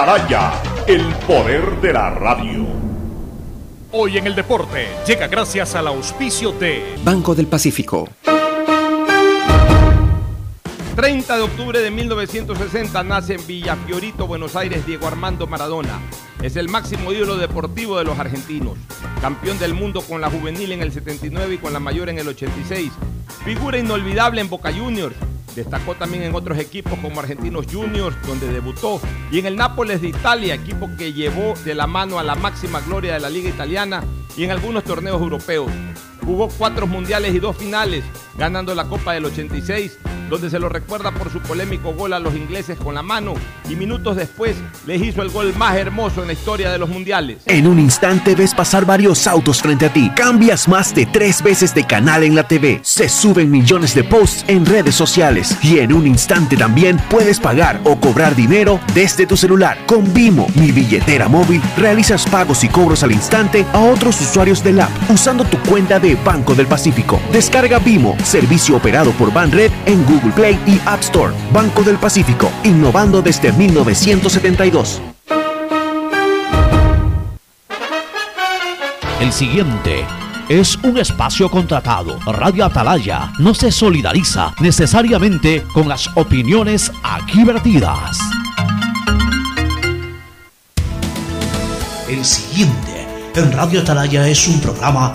Atalaya, el poder de la radio. Hoy en el deporte llega gracias al auspicio de Banco del Pacífico. 30 de octubre de 1960 nace en Villafiorito, Buenos Aires, Diego Armando Maradona. Es el máximo ídolo deportivo de los argentinos. Campeón del mundo con la juvenil en el 79 y con la mayor en el 86. Figura inolvidable en Boca Juniors. Destacó también en otros equipos como Argentinos Juniors, donde debutó, y en el Nápoles de Italia, equipo que llevó de la mano a la máxima gloria de la liga italiana y en algunos torneos europeos. Jugó cuatro mundiales y dos finales, ganando la Copa del 86, donde se lo recuerda por su polémico gol a los ingleses con la mano y minutos después les hizo el gol más hermoso en la historia de los mundiales. En un instante ves pasar varios autos frente a ti. Cambias más de tres veces de canal en la TV. Se suben millones de posts en redes sociales. Y en un instante también puedes pagar o cobrar dinero desde tu celular. Con Vimo, mi billetera móvil, realizas pagos y cobros al instante a otros usuarios del app usando tu cuenta de Banco del Pacífico. Descarga Vimo, servicio operado por Banred en Google Play y App Store. Banco del Pacífico, innovando desde 1972. El siguiente es un espacio contratado. Radio Atalaya no se solidariza necesariamente con las opiniones aquí vertidas. El siguiente en Radio Atalaya es un programa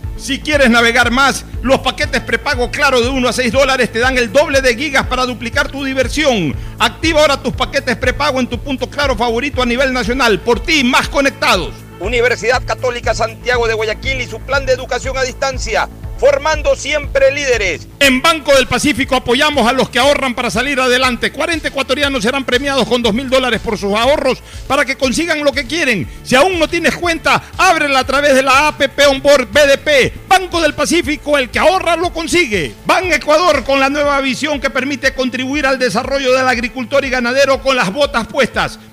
Si quieres navegar más, los paquetes prepago claro de 1 a 6 dólares te dan el doble de gigas para duplicar tu diversión. Activa ahora tus paquetes prepago en tu punto claro favorito a nivel nacional. Por ti, más conectados. Universidad Católica Santiago de Guayaquil y su plan de educación a distancia formando siempre líderes. En Banco del Pacífico apoyamos a los que ahorran para salir adelante. 40 ecuatorianos serán premiados con 2 mil dólares por sus ahorros para que consigan lo que quieren. Si aún no tienes cuenta, ábrela a través de la APP Onboard BDP. Banco del Pacífico, el que ahorra lo consigue. Ban Ecuador con la nueva visión que permite contribuir al desarrollo del agricultor y ganadero con las botas puestas.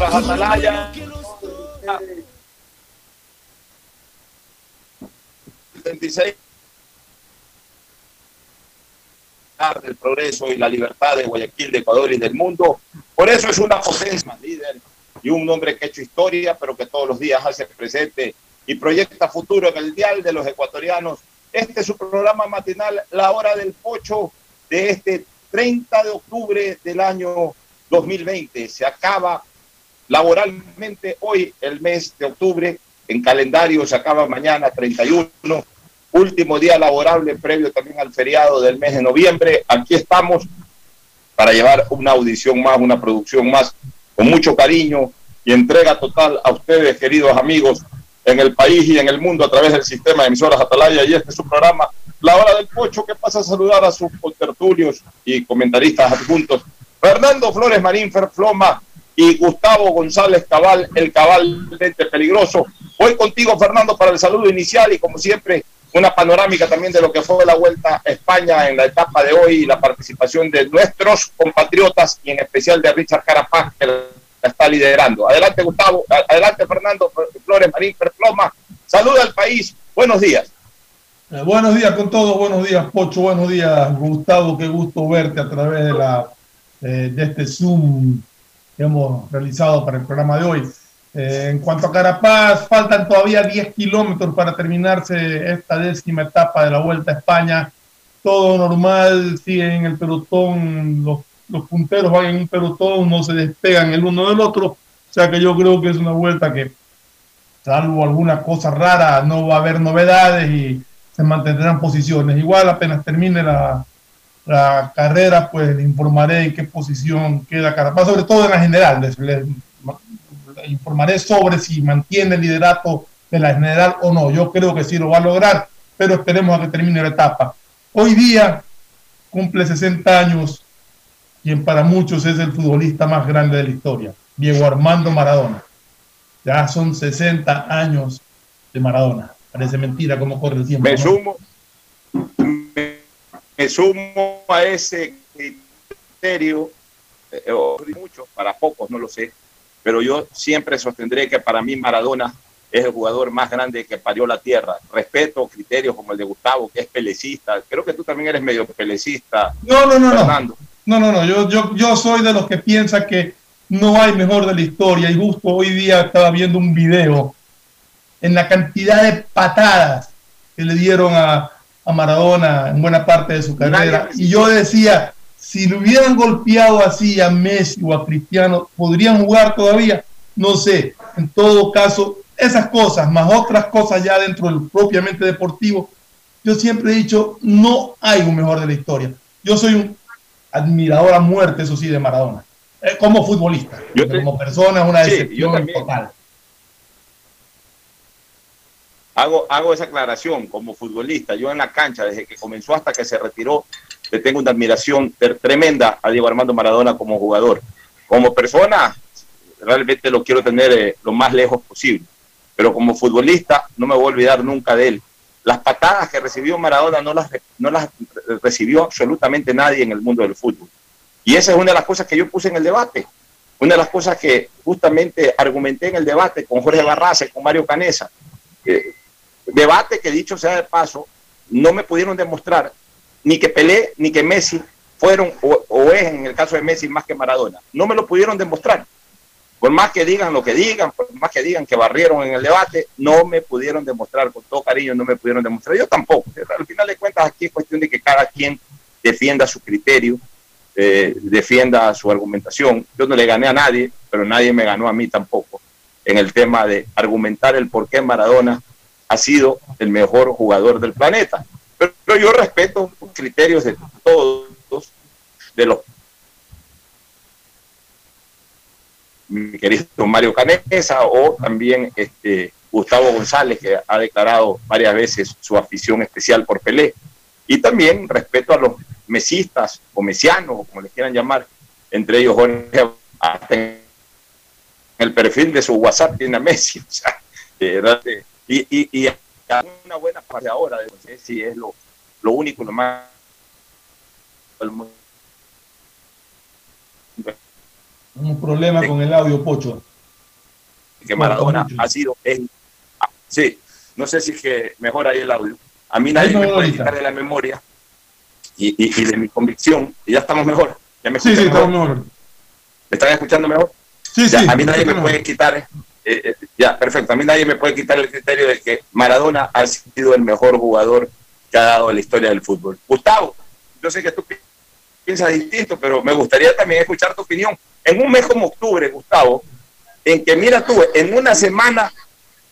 Horas Atalaya. 26 del progreso y la libertad de Guayaquil, de Ecuador y del mundo. Por eso es una potencia líder y un hombre que ha hecho historia, pero que todos los días hace presente y proyecta futuro en el dial de los ecuatorianos. Este es su programa matinal, La Hora del Pocho, de este 30 de octubre del año 2020. Se acaba laboralmente hoy el mes de octubre, en calendario se acaba mañana 31, último día laborable previo también al feriado del mes de noviembre. Aquí estamos para llevar una audición más, una producción más, con mucho cariño y entrega total a ustedes, queridos amigos, en el país y en el mundo a través del sistema de emisoras Atalaya y este es su programa La Hora del Pocho que pasa a saludar a sus contertulios y comentaristas adjuntos Fernando Flores Marín Ferfloma y Gustavo González Cabal, el cabalmente peligroso. Voy contigo Fernando para el saludo inicial y como siempre una panorámica también de lo que fue la vuelta a España en la etapa de hoy y la participación de nuestros compatriotas y en especial de Richard Carapaz que está liderando. Adelante, Gustavo. Adelante, Fernando Flores Marín Perploma. Saluda al país. Buenos días. Eh, buenos días con todos. Buenos días, Pocho. Buenos días, Gustavo. Qué gusto verte a través de, la, eh, de este Zoom hemos realizado para el programa de hoy. Eh, en cuanto a Carapaz, faltan todavía 10 kilómetros para terminarse esta décima etapa de la Vuelta a España. Todo normal, siguen en el pelotón, los, los punteros van en un pelotón, no se despegan el uno del otro. O sea que yo creo que es una vuelta que, salvo alguna cosa rara, no va a haber novedades y se mantendrán posiciones. Igual apenas termine la, la carrera, pues le informaré en qué posición queda Carapaz, sobre todo en la general. Les, les, informaré sobre si mantiene el liderato de la general o no. Yo creo que sí lo va a lograr, pero esperemos a que termine la etapa. Hoy día cumple 60 años quien para muchos es el futbolista más grande de la historia, Diego Armando Maradona. Ya son 60 años de Maradona. Parece mentira cómo corre el tiempo. Me ¿no? sumo, sumo a ese criterio, eh, mucho, para pocos, no lo sé, pero yo siempre sostendré que para mí Maradona es el jugador más grande que parió la tierra. Respeto criterios como el de Gustavo, que es pelecista. Creo que tú también eres medio pelecista. No, no, no, Fernando. no. No, no, no. Yo, yo, yo soy de los que piensa que no hay mejor de la historia. Y justo hoy día estaba viendo un video en la cantidad de patadas que le dieron a, a Maradona en buena parte de su carrera. Y yo decía, si le hubieran golpeado así a Messi o a Cristiano, ¿podrían jugar todavía? No sé. En todo caso, esas cosas, más otras cosas ya dentro del propiamente deportivo, yo siempre he dicho, no hay un mejor de la historia. Yo soy un admirador a muerte, eso sí, de Maradona. Eh, como futbolista, te... como persona es una decepción sí, total. Hago, hago esa aclaración como futbolista. Yo en la cancha, desde que comenzó hasta que se retiró, le tengo una admiración tremenda a Diego Armando Maradona como jugador. Como persona, realmente lo quiero tener eh, lo más lejos posible. Pero como futbolista, no me voy a olvidar nunca de él. Las patadas que recibió Maradona no las, no las recibió absolutamente nadie en el mundo del fútbol. Y esa es una de las cosas que yo puse en el debate. Una de las cosas que justamente argumenté en el debate con Jorge Barraza y con Mario Canesa. Eh, debate que dicho sea de paso, no me pudieron demostrar ni que Pelé ni que Messi fueron, o, es en el caso de Messi más que Maradona. No me lo pudieron demostrar. Por más que digan lo que digan, por más que digan que barrieron en el debate, no me pudieron demostrar, con todo cariño, no me pudieron demostrar. Yo tampoco. Al final de cuentas, aquí es cuestión de que cada quien defienda su criterio, eh, defienda su argumentación. Yo no le gané a nadie, pero nadie me ganó a mí tampoco en el tema de argumentar el por qué Maradona ha sido el mejor jugador del planeta. Pero, yo respeto los criterios de todos, de los mi querido Mario Canesa o también este, Gustavo González, que ha declarado varias veces su afición especial por Pelé. Y también respeto a los mesistas o mesianos, o como les quieran llamar, entre ellos Jorge, hasta en el perfil de su WhatsApp tiene a Messi. O sea, eh, y, y, y una buena parte ahora, de no sé si es lo, lo único, lo más un problema con el audio, Pocho. Que Maradona ha sido. El, sí, no sé si es que mejora ahí el audio. A mí nadie me puede quitar de la memoria y, y, y, de mi convicción. Y ya estamos mejor. ¿Ya me sí, sí, estamos mejor. ¿Me están escuchando mejor? Sí, ya, sí. A mí nadie me puede quitar. Eh, eh, ya, perfecto. A mí nadie me puede quitar el criterio de que Maradona ha sido el mejor jugador que ha dado la historia del fútbol. Gustavo, yo sé que tú piensas distinto, pero me gustaría también escuchar tu opinión en un mes como octubre, Gustavo, en que mira tú, en una semana,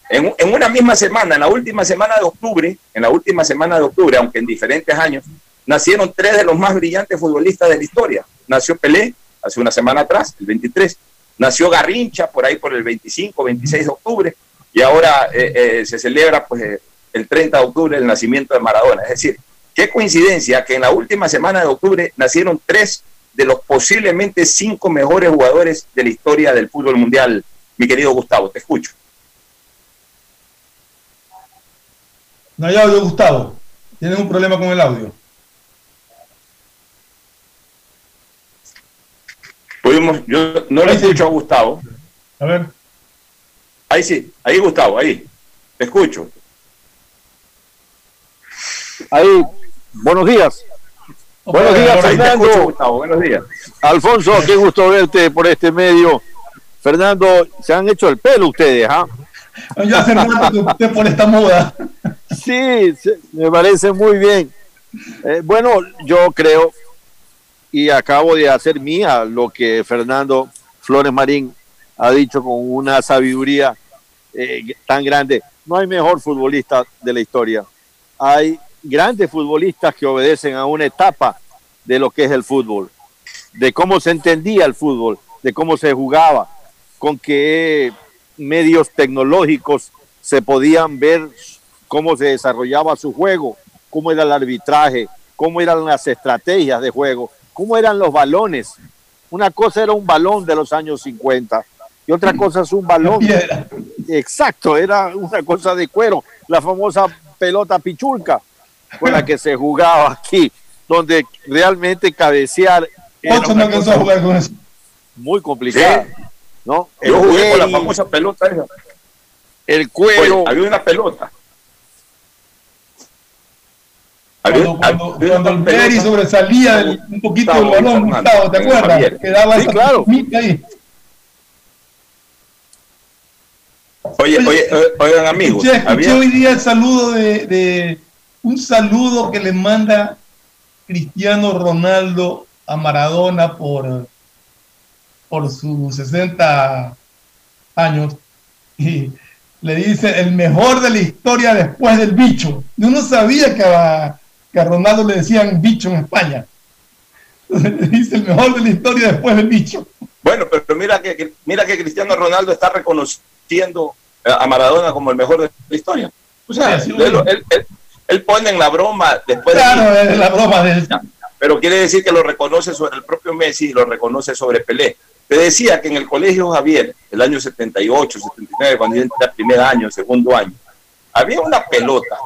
en, en, una misma semana, en la última semana de octubre, en la última semana de octubre, aunque en diferentes años, nacieron tres de los más brillantes futbolistas de la historia. Nació Pelé hace una semana atrás, el 23, nació Garrincha por ahí por el 25, 26 de octubre, y ahora eh, eh, se celebra pues el 30 de octubre el nacimiento de Maradona. Es decir, qué coincidencia que en la última semana de octubre nacieron tres de los posiblemente cinco mejores jugadores de la historia del fútbol mundial. Mi querido Gustavo, te escucho. No hay audio, Gustavo. Tienes un problema con el audio. Yo no le escucho a Gustavo. A ver. Ahí sí, ahí Gustavo, ahí. Te escucho. Ahí, buenos días. Buenos días, Fernando. escucho, Gustavo. Buenos días. Alfonso, qué gusto verte por este medio. Fernando, se han hecho el pelo ustedes, ¿ah? Yo hace rato que usted por esta moda. Sí, sí, me parece muy bien. Eh, bueno, yo creo y acabo de hacer mía lo que Fernando Flores Marín ha dicho con una sabiduría eh, tan grande. No hay mejor futbolista de la historia. Hay grandes futbolistas que obedecen a una etapa de lo que es el fútbol, de cómo se entendía el fútbol, de cómo se jugaba, con qué medios tecnológicos se podían ver cómo se desarrollaba su juego, cómo era el arbitraje, cómo eran las estrategias de juego, cómo eran los balones. Una cosa era un balón de los años 50 y otra cosa es un balón. Exacto, era una cosa de cuero, la famosa pelota pichulca con la que se jugaba aquí, donde realmente cabecear era no una cosa jugar con eso. muy complicada. ¿no? El Yo jugué con la famosa pelota esa. el cuero, había una pelota. Había- Cuando, cuando, el pelota. sobresalía un poquito del balón, Gustavo, ¿te acuerdas? Que daba Sí, esa claro. ahí. Oye, oye, oigan amigos, Escuché, escuché había- hoy día el saludo de, de- un saludo que le manda Cristiano Ronaldo a Maradona por, por sus 60 años y le dice el mejor de la historia después del bicho. Yo no sabía que a, que a Ronaldo le decían bicho en España. Dice el mejor de la historia después del bicho. Bueno, pero mira que, mira que Cristiano Ronaldo está reconociendo a Maradona como el mejor de la historia. O sea, Sí, sí, él, él- él- él pone en la broma después de Claro, es la broma de él. pero quiere decir que lo reconoce sobre el propio Messi y lo reconoce sobre Pelé. Te decía que en el colegio Javier, el año 78, 79, cuando yo entré primer año, segundo año, había una pelota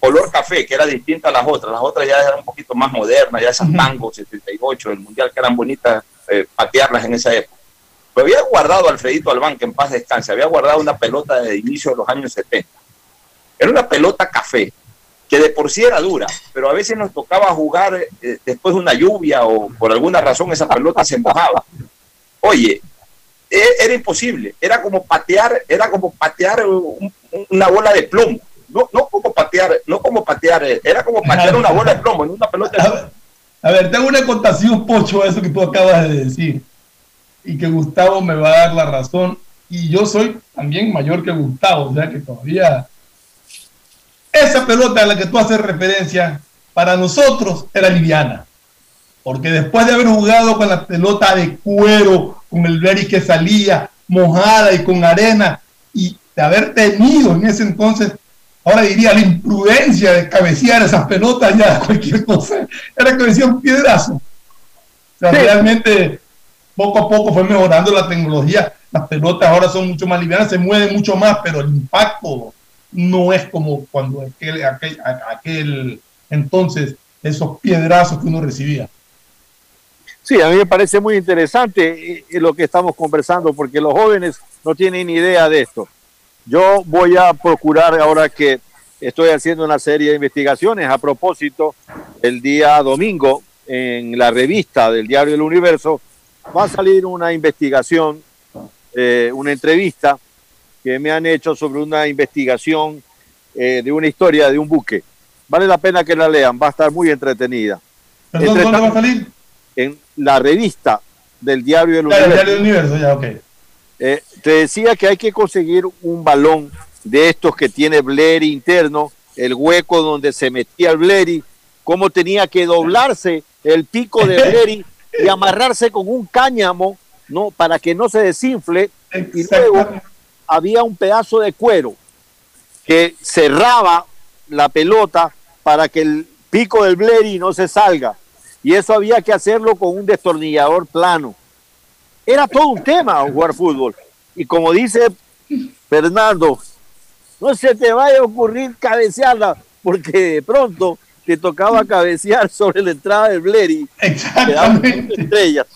color café que era distinta a las otras. Las otras ya eran un poquito más modernas, ya esas tango 78 del mundial que eran bonitas eh, patearlas en esa época. Pero había guardado Alfredito Albán, que en paz descanse, había guardado una pelota de inicio de los años 70. Era una pelota café, que de por sí era dura, pero a veces nos tocaba jugar eh, después de una lluvia o por alguna razón esa pelota se mojaba. Oye, e- era imposible, era como patear, era como patear un- un- una bola de plomo. No, no como patear, no como patear, eh, era como patear una bola de plomo en una pelota de plomo. A ver, tengo una contación, Pocho, a eso que tú acabas de decir. Y que Gustavo me va a dar la razón. Y yo soy también mayor que Gustavo, o sea que todavía. Esa pelota a la que tú haces referencia, para nosotros era liviana. Porque después de haber jugado con la pelota de cuero, con el Berry que salía mojada y con arena, y de haber tenido en ese entonces, ahora diría la imprudencia de cabecear esas pelotas, ya cualquier cosa, era cabecear un piedrazo. O sea, realmente poco a poco fue mejorando la tecnología. Las pelotas ahora son mucho más livianas, se mueven mucho más, pero el impacto no es como cuando aquel, aquel, aquel entonces esos piedrazos que uno recibía. Sí, a mí me parece muy interesante eh, eh, lo que estamos conversando porque los jóvenes no tienen ni idea de esto. Yo voy a procurar ahora que estoy haciendo una serie de investigaciones a propósito el día domingo en la revista del Diario del Universo va a salir una investigación, eh, una entrevista que me han hecho sobre una investigación eh, de una historia de un buque. Vale la pena que la lean, va a estar muy entretenida. ¿Perdón, Entre dónde va a salir? En la revista del Diario del Ya, el Universo. Diario del Universo, ya, ok. Eh, te decía que hay que conseguir un balón de estos que tiene Bleri interno, el hueco donde se metía el Bleri, cómo tenía que doblarse el pico de Bleri y amarrarse con un cáñamo, ¿no? Para que no se desinfle. Y luego había un pedazo de cuero que cerraba la pelota para que el pico del Bleri no se salga. Y eso había que hacerlo con un destornillador plano. Era todo un tema jugar fútbol. Y como dice Fernando, no se te vaya a ocurrir cabecearla, porque de pronto te tocaba cabecear sobre la entrada del Bleri. Exactamente. Estrellas.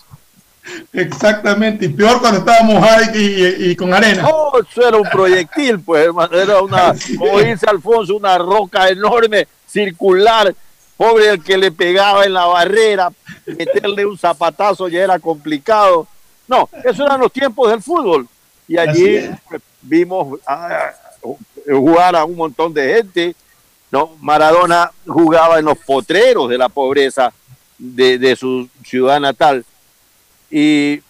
Exactamente, y peor cuando estábamos ahí y, con arena. No, eso era un proyectil, pues, hermano. Era una, como dice Alfonso, una roca enorme, circular. Pobre el que le pegaba en la barrera, meterle un zapatazo ya era complicado. No, eso eran los tiempos del fútbol. Y allí vimos ah, jugar a un montón de gente. ¿no? Maradona jugaba en los potreros de la pobreza de, de su ciudad natal y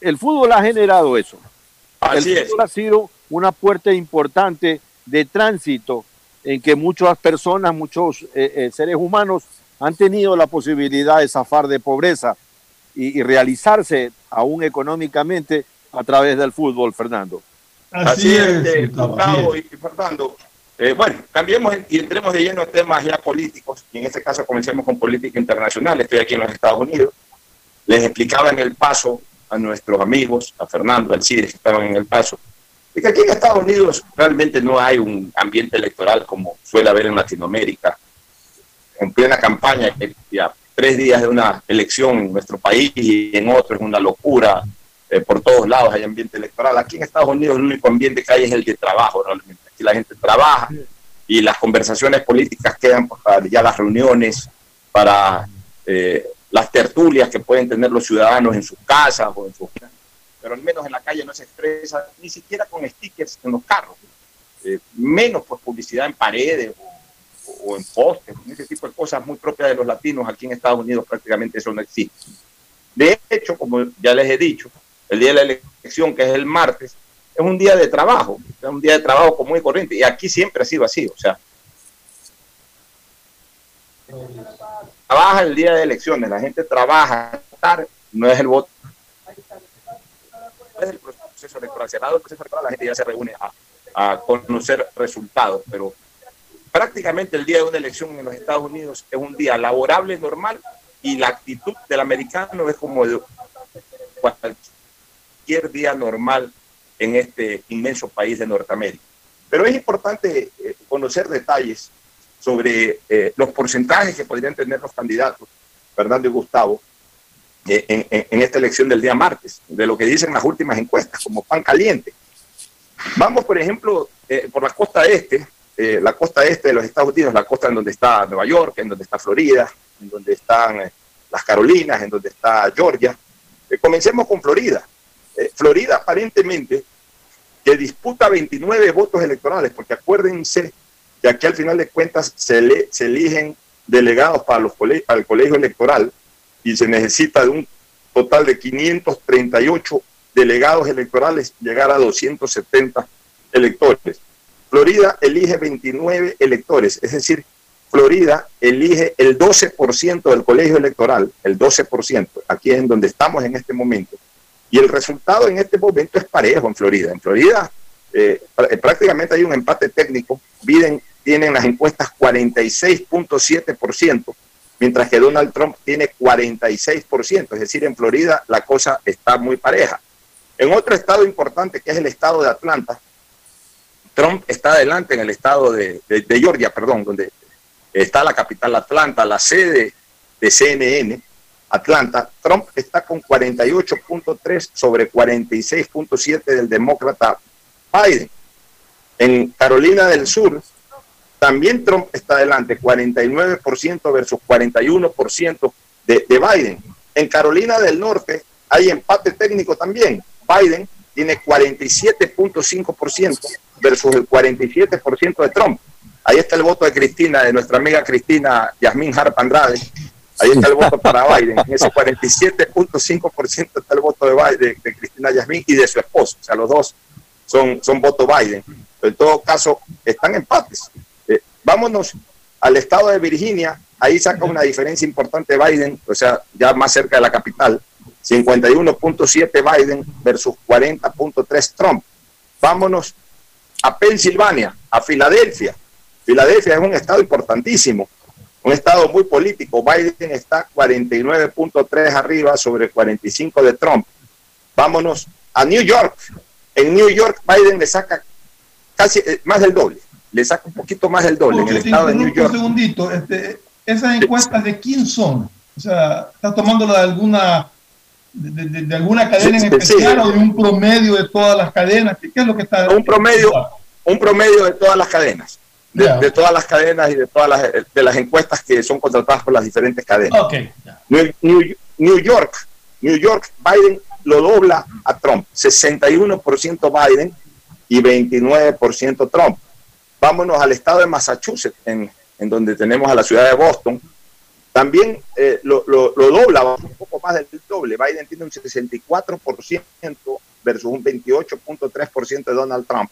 el fútbol ha generado eso. Así el fútbol ha sido una puerta importante de tránsito en que muchas personas, muchos eh, eh, seres humanos han tenido la posibilidad de zafar de pobreza y, realizarse aún económicamente a través del fútbol, Fernando. Así, es, Gustavo y Fernando. Eh, bueno, cambiemos y entremos de lleno en temas ya políticos, y en este caso comencemos con política internacional. Estoy aquí en los Estados Unidos les explicaba en el paso a nuestros amigos, a Fernando, al CIDE que estaban en el paso, que aquí en Estados Unidos realmente no hay un ambiente electoral como suele haber en Latinoamérica, en plena campaña, ya tres días de una elección en nuestro país y en otro es una locura, eh, por todos lados hay ambiente electoral. Aquí en Estados Unidos el único ambiente que hay es el de trabajo, realmente. Aquí la gente trabaja y las conversaciones políticas quedan para ya las reuniones, para eh, las tertulias que pueden tener los ciudadanos en sus casas o en sus pero al menos en la calle no se expresa ni siquiera con stickers en los carros, eh, menos por publicidad en paredes o, en postes, ese tipo de cosas muy propias de los latinos aquí en Estados Unidos prácticamente eso no existe. De hecho, como ya les he dicho, el día de la elección, que es el martes, es un día de trabajo, es un día de trabajo común y corriente, y aquí siempre ha sido así, o sea, trabaja el día de elecciones, la gente trabaja, no es el voto, es el proceso electoral. Cerrado el proceso electoral, la gente ya se reúne a, conocer resultados, pero prácticamente el día de una elección en los Estados Unidos es un día laborable, normal, y la actitud del americano es como de cualquier día normal en este inmenso país de Norteamérica. Pero es importante eh, conocer detalles sobre eh, los porcentajes que podrían tener los candidatos, Fernando y Gustavo, eh, en, esta elección del día martes, de lo que dicen las últimas encuestas, como pan caliente. Vamos, por ejemplo, por la costa este, la costa este de los Estados Unidos, la costa en donde está Nueva York, en donde está Florida, en donde están las Carolinas, en donde está Georgia. comencemos con Florida. Florida aparentemente que disputa 29 votos electorales, porque acuérdense y aquí al final de cuentas se, se eligen delegados para, los el colegio electoral y se necesita de un total de 538 delegados electorales llegar a 270 electores. Florida elige 29 electores, es decir, Florida elige el 12% del colegio electoral, el 12%, aquí es en donde estamos en este momento. Y el resultado en este momento es parejo en Florida. En Florida eh, prácticamente hay un empate técnico. Biden tienen las encuestas 46.7%, mientras que Donald Trump tiene 46%, es decir, en Florida la cosa está muy pareja. En otro estado importante, que es el estado de Atlanta, Trump está adelante en el estado de, Georgia, perdón, donde está la capital Atlanta, la sede de CNN, Atlanta. Trump está con 48.3 sobre 46.7 del demócrata Biden. En Carolina del Sur, también Trump está adelante, 49% versus 41% de, de Biden. En Carolina del Norte hay empate técnico también. Biden tiene 47.5% versus el 47% de Trump. Ahí está el voto de Cristina, de nuestra amiga Cristina Yasmín Harp Andrade. Ahí está el voto para Biden. En ese 47.5% está el voto de, Biden, de, Cristina Yasmín y de su esposo. O sea, los dos son, son voto Biden. En todo caso, están empates. Vámonos al estado de Virginia, ahí saca una diferencia importante Biden, o sea, ya más cerca de la capital, 51.7 Biden versus 40.3 Trump. Arriba a Pensilvania, a Filadelfia. Filadelfia es un estado importantísimo, un estado muy político. Biden está 49.3 arriba sobre 45 de Trump. Vámonos a New York. En New York Biden le saca casi eh, más del doble, le saca un poquito más del doble en el estado de New York. Un segundito, este, esas encuestas de quién son? O sea, ¿estás tomando de alguna de, de- de alguna cadena en especial o de un promedio de todas las cadenas? ¿Qué, qué es lo que está? Un promedio, un promedio de todas las cadenas. De, todas las cadenas y de todas las, de las encuestas que son contratadas por las diferentes cadenas. Ok. New, New- New York, New York, Biden lo dobla a Trump. 61% Biden y 29% Trump. Vámonos al estado de Massachusetts, en, en donde tenemos a la ciudad de Boston. También eh, lo, lo- lo dobla, un poco más del doble. Biden tiene un 64% versus un 28.3% de Donald Trump.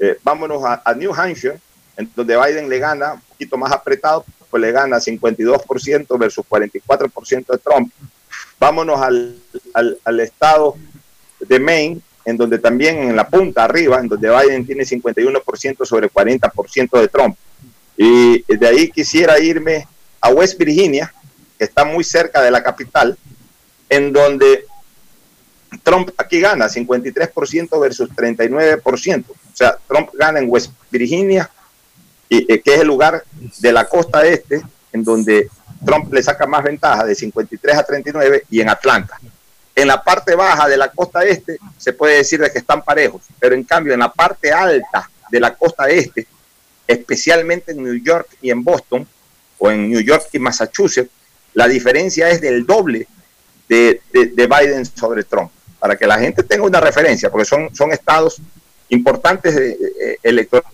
Eh, vámonos a, a New Hampshire, en donde Biden le gana un poquito más apretado, pues le gana 52% versus 44% de Trump. Vámonos al, al, al estado de Maine, en donde también en la punta arriba, en donde Biden tiene 51% sobre 40% de Trump. Y de ahí quisiera irme a West Virginia, que está muy cerca de la capital, en donde Trump aquí gana 53% versus 39%. O sea, Trump gana en West Virginia, y, eh, que es el lugar de la costa este, en donde Trump le saca más ventaja de 53 a 39 y en Atlanta. En la parte baja de la costa este se puede decir de que están parejos, pero en cambio en la parte alta de la costa este, especialmente en New York y en Boston, o en New York y Massachusetts, la diferencia es del doble de, de- de Biden sobre Trump, para que la gente tenga una referencia, porque son, son estados importantes de, eh, electorales.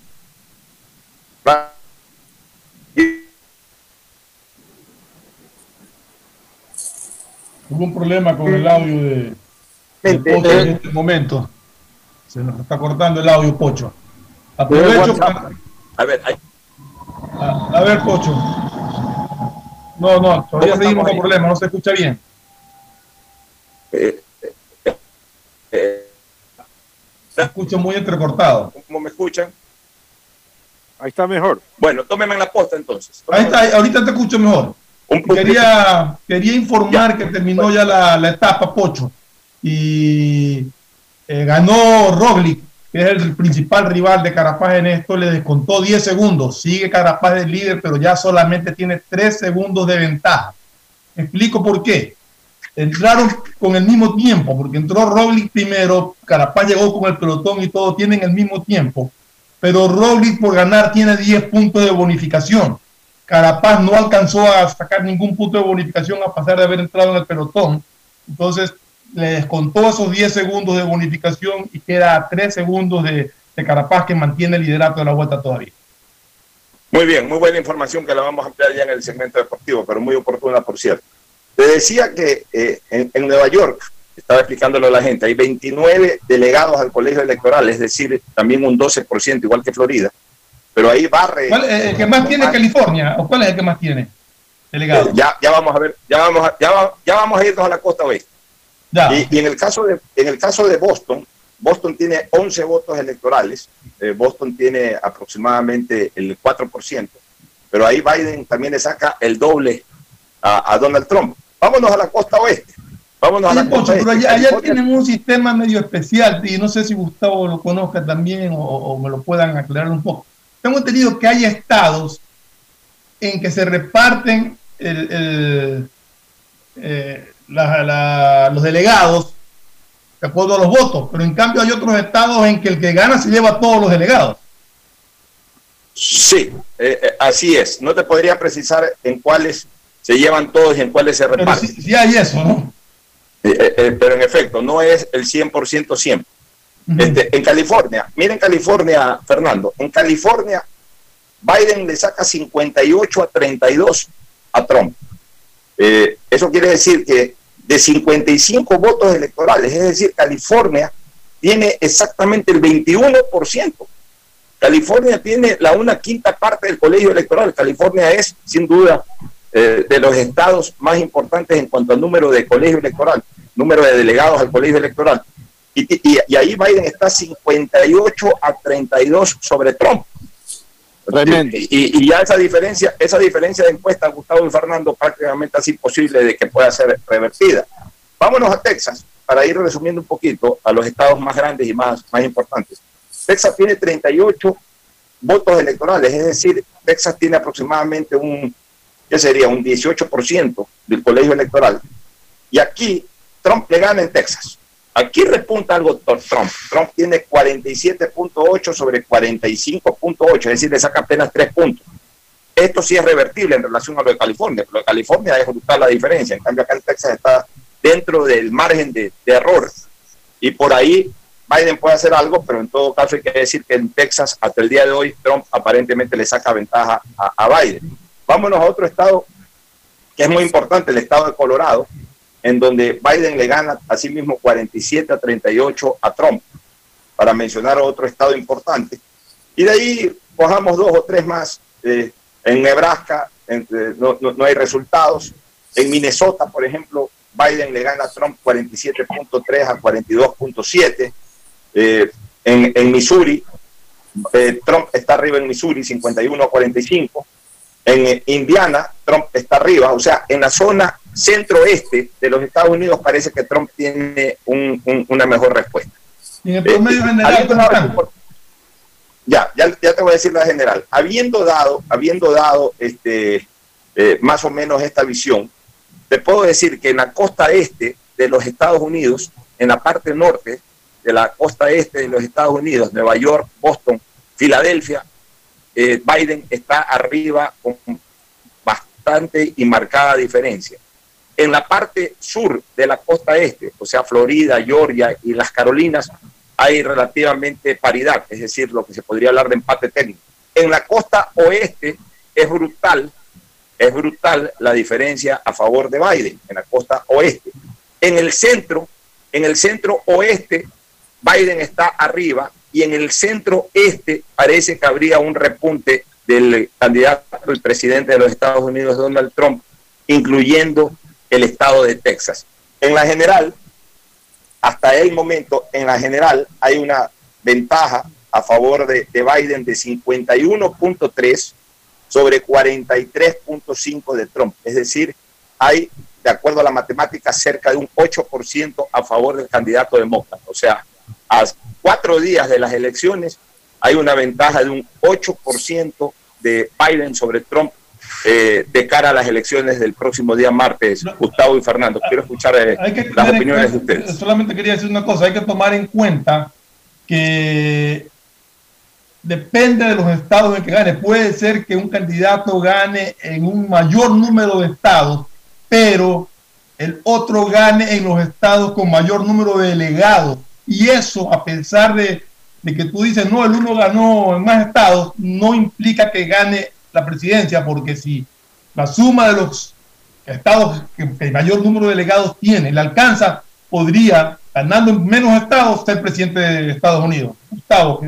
Hubo un problema con el audio de, de Pocho en este momento. Se nos está cortando el audio, Pocho. Aprovecho para, A ver, hay- a, a ver, Pocho. No, no, todavía seguimos con problemas, no se escucha bien. eh, eh, eh, Se escucha muy entrecortado. ¿Cómo me escuchan? Ahí está mejor. Bueno, tómenme en la posta entonces. Ahí está, ahorita te escucho mejor. Quería, quería informar que terminó ya la, la etapa, Pocho. Y eh, ganó Roglic, que es el principal rival de Carapaz en esto, le descontó 10 segundos. Sigue Carapaz de líder, pero ya solamente tiene 3 segundos de ventaja. Explico por qué. Entraron con el mismo tiempo, porque entró Roglic primero, Carapaz llegó con el pelotón y todo tienen el mismo tiempo. Pero Roglic por ganar tiene 10 puntos de bonificación. Carapaz no alcanzó a sacar ningún punto de bonificación a pesar de haber entrado en el pelotón. Entonces le descontó esos 10 segundos de bonificación y queda a 3 segundos de, de Carapaz que mantiene el liderato de la vuelta todavía. Muy bien, muy buena información que la vamos a ampliar ya en el segmento deportivo, pero muy oportuna, por cierto. Te decía que eh, en, en Nueva York, estaba explicándolo a la gente, hay 29 delegados al colegio electoral, es decir, también un 12%, igual que Florida. Pero ahí barre. ¿Cuál es el que más tiene California? ¿O cuál es el que más tiene? Delegado. Eh, ya, ya vamos a ver, ya vamos a, ya, va- ya vamos a irnos a la costa oeste. Y, y en el caso de en el caso de Boston, Boston tiene 11 votos electorales, eh, Boston tiene aproximadamente el 4%, pero ahí Biden también le saca el doble a, a Donald Trump. Vámonos a la costa oeste. Vámonos a la costa pero oeste. allá, allá tienen un sistema medio especial y no sé si Gustavo lo conozca también o, o me lo puedan aclarar un poco. Tengo entendido que hay estados en que se reparten el- el, eh, la- la- los delegados de acuerdo a los votos, pero en cambio hay otros estados en que el que gana se lleva a todos los delegados. Sí, eh, eh, así es. No te podría precisar en cuáles se llevan todos y en cuáles se Pero reparten. sí, sí hay eso, ¿no? Eh, eh, eh, pero en efecto, no es el 100% siempre. Este, en California, miren California, Fernando, en California Biden le saca 58 a 32 a Trump. Eh, eso quiere decir que de 55 votos electorales, es decir, California tiene exactamente el 21%. California tiene la una quinta parte del colegio electoral. California es, sin duda, eh, de los estados más importantes en cuanto al número de colegio electoral, número de delegados al colegio electoral. Y, ahí Biden está 58 a 32 sobre Trump. Y, y ya esa diferencia, esa diferencia de encuesta, Gustavo y Fernando, prácticamente es imposible de que pueda ser revertida. Vámonos a Texas, para ir resumiendo un poquito a los estados más grandes y más, más importantes. Texas tiene 38 votos electorales, es decir, Texas tiene aproximadamente un, ¿qué sería? Un 18% del colegio electoral. Y aquí Trump le gana en Texas. Aquí repunta algo Trump. Trump tiene 47.8 sobre 45.8, es decir, le saca apenas 3 puntos. Esto sí es revertible en relación a lo de California, pero de California es brutal la diferencia. En cambio, acá en Texas está dentro del margen de, error. Y por ahí Biden puede hacer algo, pero en todo caso hay que decir que en Texas, hasta el día de hoy, Trump aparentemente le saca ventaja a, a Biden. Vámonos a otro estado que es muy importante, el estado de Colorado, en donde Biden le gana a sí mismo 47 a 38 a Trump, para mencionar otro estado importante. Y de ahí cojamos dos o tres más. Eh, en Nebraska eh, no, no, hay resultados. En Minnesota, por ejemplo, Biden le gana a Trump 47.3 a 42.7. Eh, en, en, Missouri, Trump está arriba en Missouri 51 a 45. En Indiana, Trump está arriba. O sea, en la zona centro-oeste de los Estados Unidos parece que Trump tiene una mejor respuesta. en el promedio eh, general, ya, ya, te voy a decir la general. Habiendo dado, habiendo dado este, eh, más o menos esta visión, te puedo decir que en la costa este de los Estados Unidos, en la parte norte de la costa este de los Estados Unidos, Nueva York, Boston, Filadelfia, eh, Biden está arriba con bastante y marcada diferencia. En la parte sur de la costa este, o sea, Florida, Georgia y las Carolinas, hay relativamente paridad, es decir, lo que se podría hablar de empate técnico. En la costa oeste es brutal, es brutal la diferencia a favor de Biden, en la costa oeste. En el centro, en el centro oeste, Biden está arriba y en el centro este parece que habría un repunte del candidato el presidente de los Estados Unidos, Donald Trump, incluyendo el estado de Texas. En la general, hasta el momento, en la general, hay una ventaja a favor de, Biden de 51.3 sobre 43.5 de Trump. Es decir, hay, de acuerdo a la matemática, cerca de un 8% a favor del candidato demócrata. O sea, a cuatro días de las elecciones hay una ventaja de un 8% de Biden sobre Trump eh, de cara a las elecciones del próximo día martes, Gustavo y Fernando. Quiero escuchar eh, las opiniones de ustedes. Solamente quería decir una cosa, hay que tomar en cuenta que depende de los estados en que gane. Puede ser que un candidato gane en un mayor número de estados, pero el otro gane en los estados con mayor número de delegados. Y eso, a pesar de, de que tú dices, no, el uno ganó en más estados, no implica que gane la presidencia, porque si la suma de los estados que el mayor número de delegados tiene le alcanza, podría, ganando en menos estados, ser presidente de Estados Unidos. Gustavo.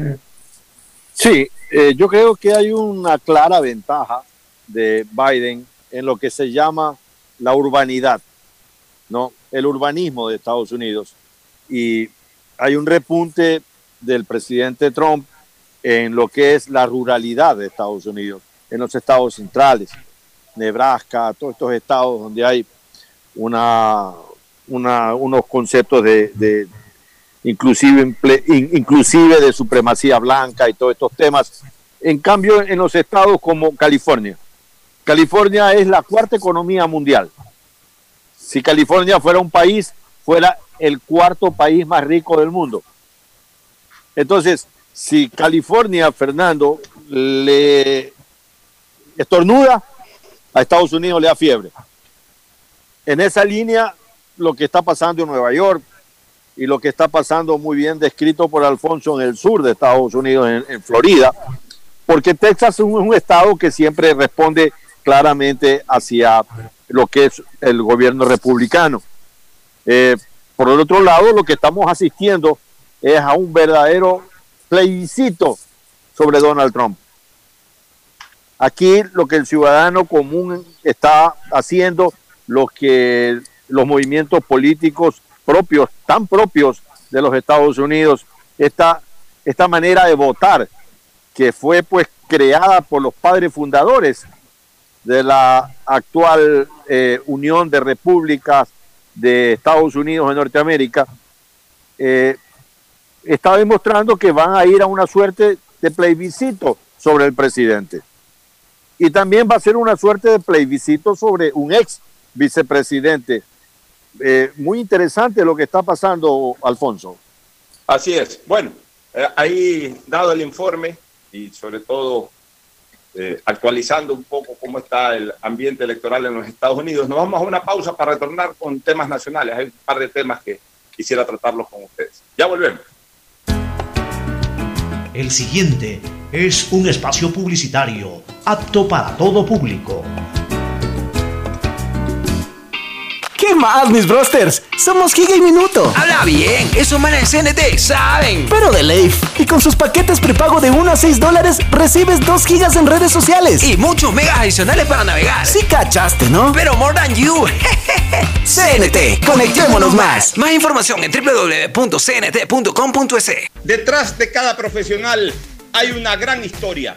Sí, eh, yo creo que hay una clara ventaja de Biden en lo que se llama la urbanidad, ¿no? El urbanismo de Estados Unidos. Y hay un repunte del presidente Trump en lo que es la ruralidad de Estados Unidos en los estados centrales, Nebraska, todos estos estados donde hay una, unos conceptos de, inclusive, inclusive de supremacía blanca y todos estos temas. En cambio, en los estados como California, California es la cuarta economía mundial. Si California fuera un país, fuera el cuarto país más rico del mundo. Entonces, si California, Fernando, le estornuda, a Estados Unidos le da fiebre. En esa línea, lo que está pasando en Nueva York y lo que está pasando muy bien descrito por Alfonso en el sur de Estados Unidos, en, Florida, porque Texas es un, estado que siempre responde claramente hacia lo que es el gobierno republicano. Eh, por el otro lado, lo que estamos asistiendo es a un verdadero plebiscito sobre Donald Trump. Aquí lo que el ciudadano común está haciendo, lo que los movimientos políticos propios, tan propios de los Estados Unidos, esta, esta manera de votar que fue pues creada por los padres fundadores de la actual eh, Unión de Repúblicas de Estados Unidos en Norteamérica, eh, está demostrando que van a ir a una suerte de plebiscito sobre el presidente y también va a ser una suerte de plebiscito sobre un ex vicepresidente eh, muy interesante lo que está pasando, Alfonso. Así es. Bueno, eh, ahí dado el informe y sobre todo eh, actualizando un poco cómo está el ambiente electoral en los Estados Unidos, nos vamos a una pausa para retornar con temas nacionales. Hay un par de temas que quisiera tratarlos con ustedes. Ya volvemos. El siguiente es un espacio publicitario apto para todo público. ¿Qué más, mis brosters? Somos Giga y Minuto. Habla bien, esos manes de CNT saben. Pero de Leif. Y con sus paquetes prepago de 1 a 6 dólares, recibes 2 gigas en redes sociales. Y muchos megas adicionales para navegar. Sí cachaste, ¿no? Pero more than you. CNT, conectémonos más. Más información en www.cnt.com.es. Detrás de cada profesional hay una gran historia.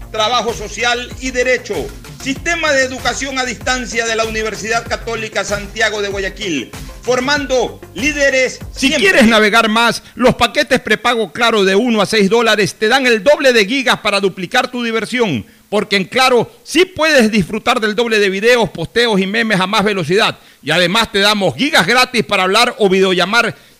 trabajo social y derecho. Sistema de educación a distancia de la Universidad Católica Santiago de Guayaquil formando líderes. Si quieres navegar más, los paquetes prepago Claro de 1 a 6 dólares te dan el doble de gigas para duplicar tu diversión. Porque en Claro sí puedes disfrutar del doble de videos, posteos y memes a más velocidad. Y además te damos gigas gratis para hablar o videollamar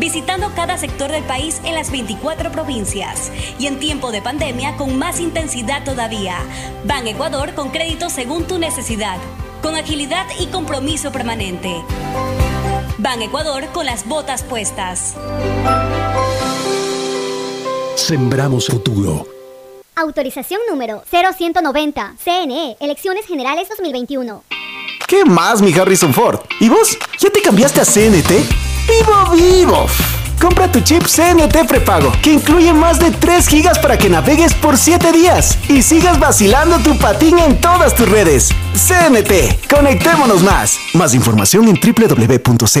Visitando cada sector del país en las 24 provincias y en tiempo de pandemia con más intensidad todavía. Ban Ecuador con crédito según tu necesidad, con agilidad y compromiso permanente. Ban Ecuador con las botas puestas. Sembramos futuro. Autorización número 0190. CNE, Elecciones Generales 2021. ¿Qué más, mi Harrison Ford? ¿Y vos? ¿Ya te cambiaste a CNT? ¡Vivo, vivo! Compra tu chip CNT prepago, que incluye más de 3 gigas para que navegues por 7 días y sigas vacilando tu patín en todas tus redes. CNT, conectémonos más. Más información en www.cnt.com.es.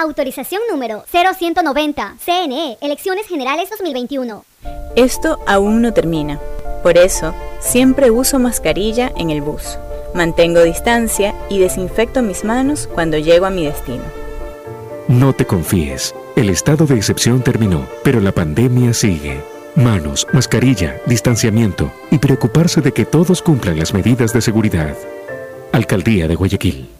Autorización número 0190. CNE, Elecciones Generales 2021. Esto aún no termina. Por eso, siempre uso mascarilla en el bus. Mantengo distancia y desinfecto mis manos cuando llego a mi destino. No te confíes. El estado de excepción terminó, pero la pandemia sigue. Manos, mascarilla, distanciamiento y preocuparse de que todos cumplan las medidas de seguridad. Alcaldía de Guayaquil.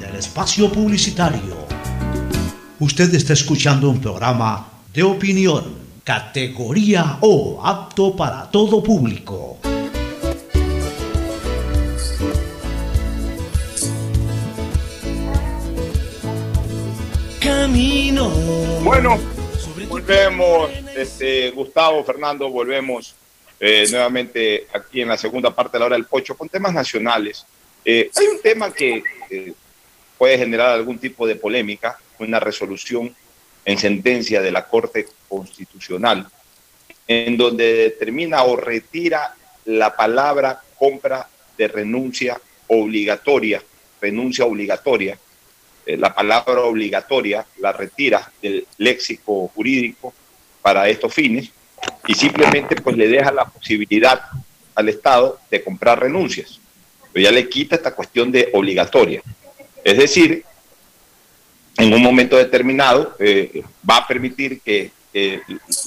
espacio publicitario. Usted está escuchando un programa de opinión, categoría O, apto para todo público. Camino. Bueno, volvemos, este, Gustavo, Fernando, volvemos eh, nuevamente aquí en la segunda parte de la hora del pocho con temas nacionales. Eh, hay un tema que eh, puede generar algún tipo de polémica, una resolución en sentencia de la Corte Constitucional, en donde determina o retira la palabra compra de renuncia obligatoria, renuncia obligatoria. Eh, la palabra obligatoria la retira del léxico jurídico para estos fines y simplemente pues le deja la posibilidad al Estado de comprar renuncias. Pero ya le quita esta cuestión de obligatoria. Es decir, en un momento determinado eh, va a permitir que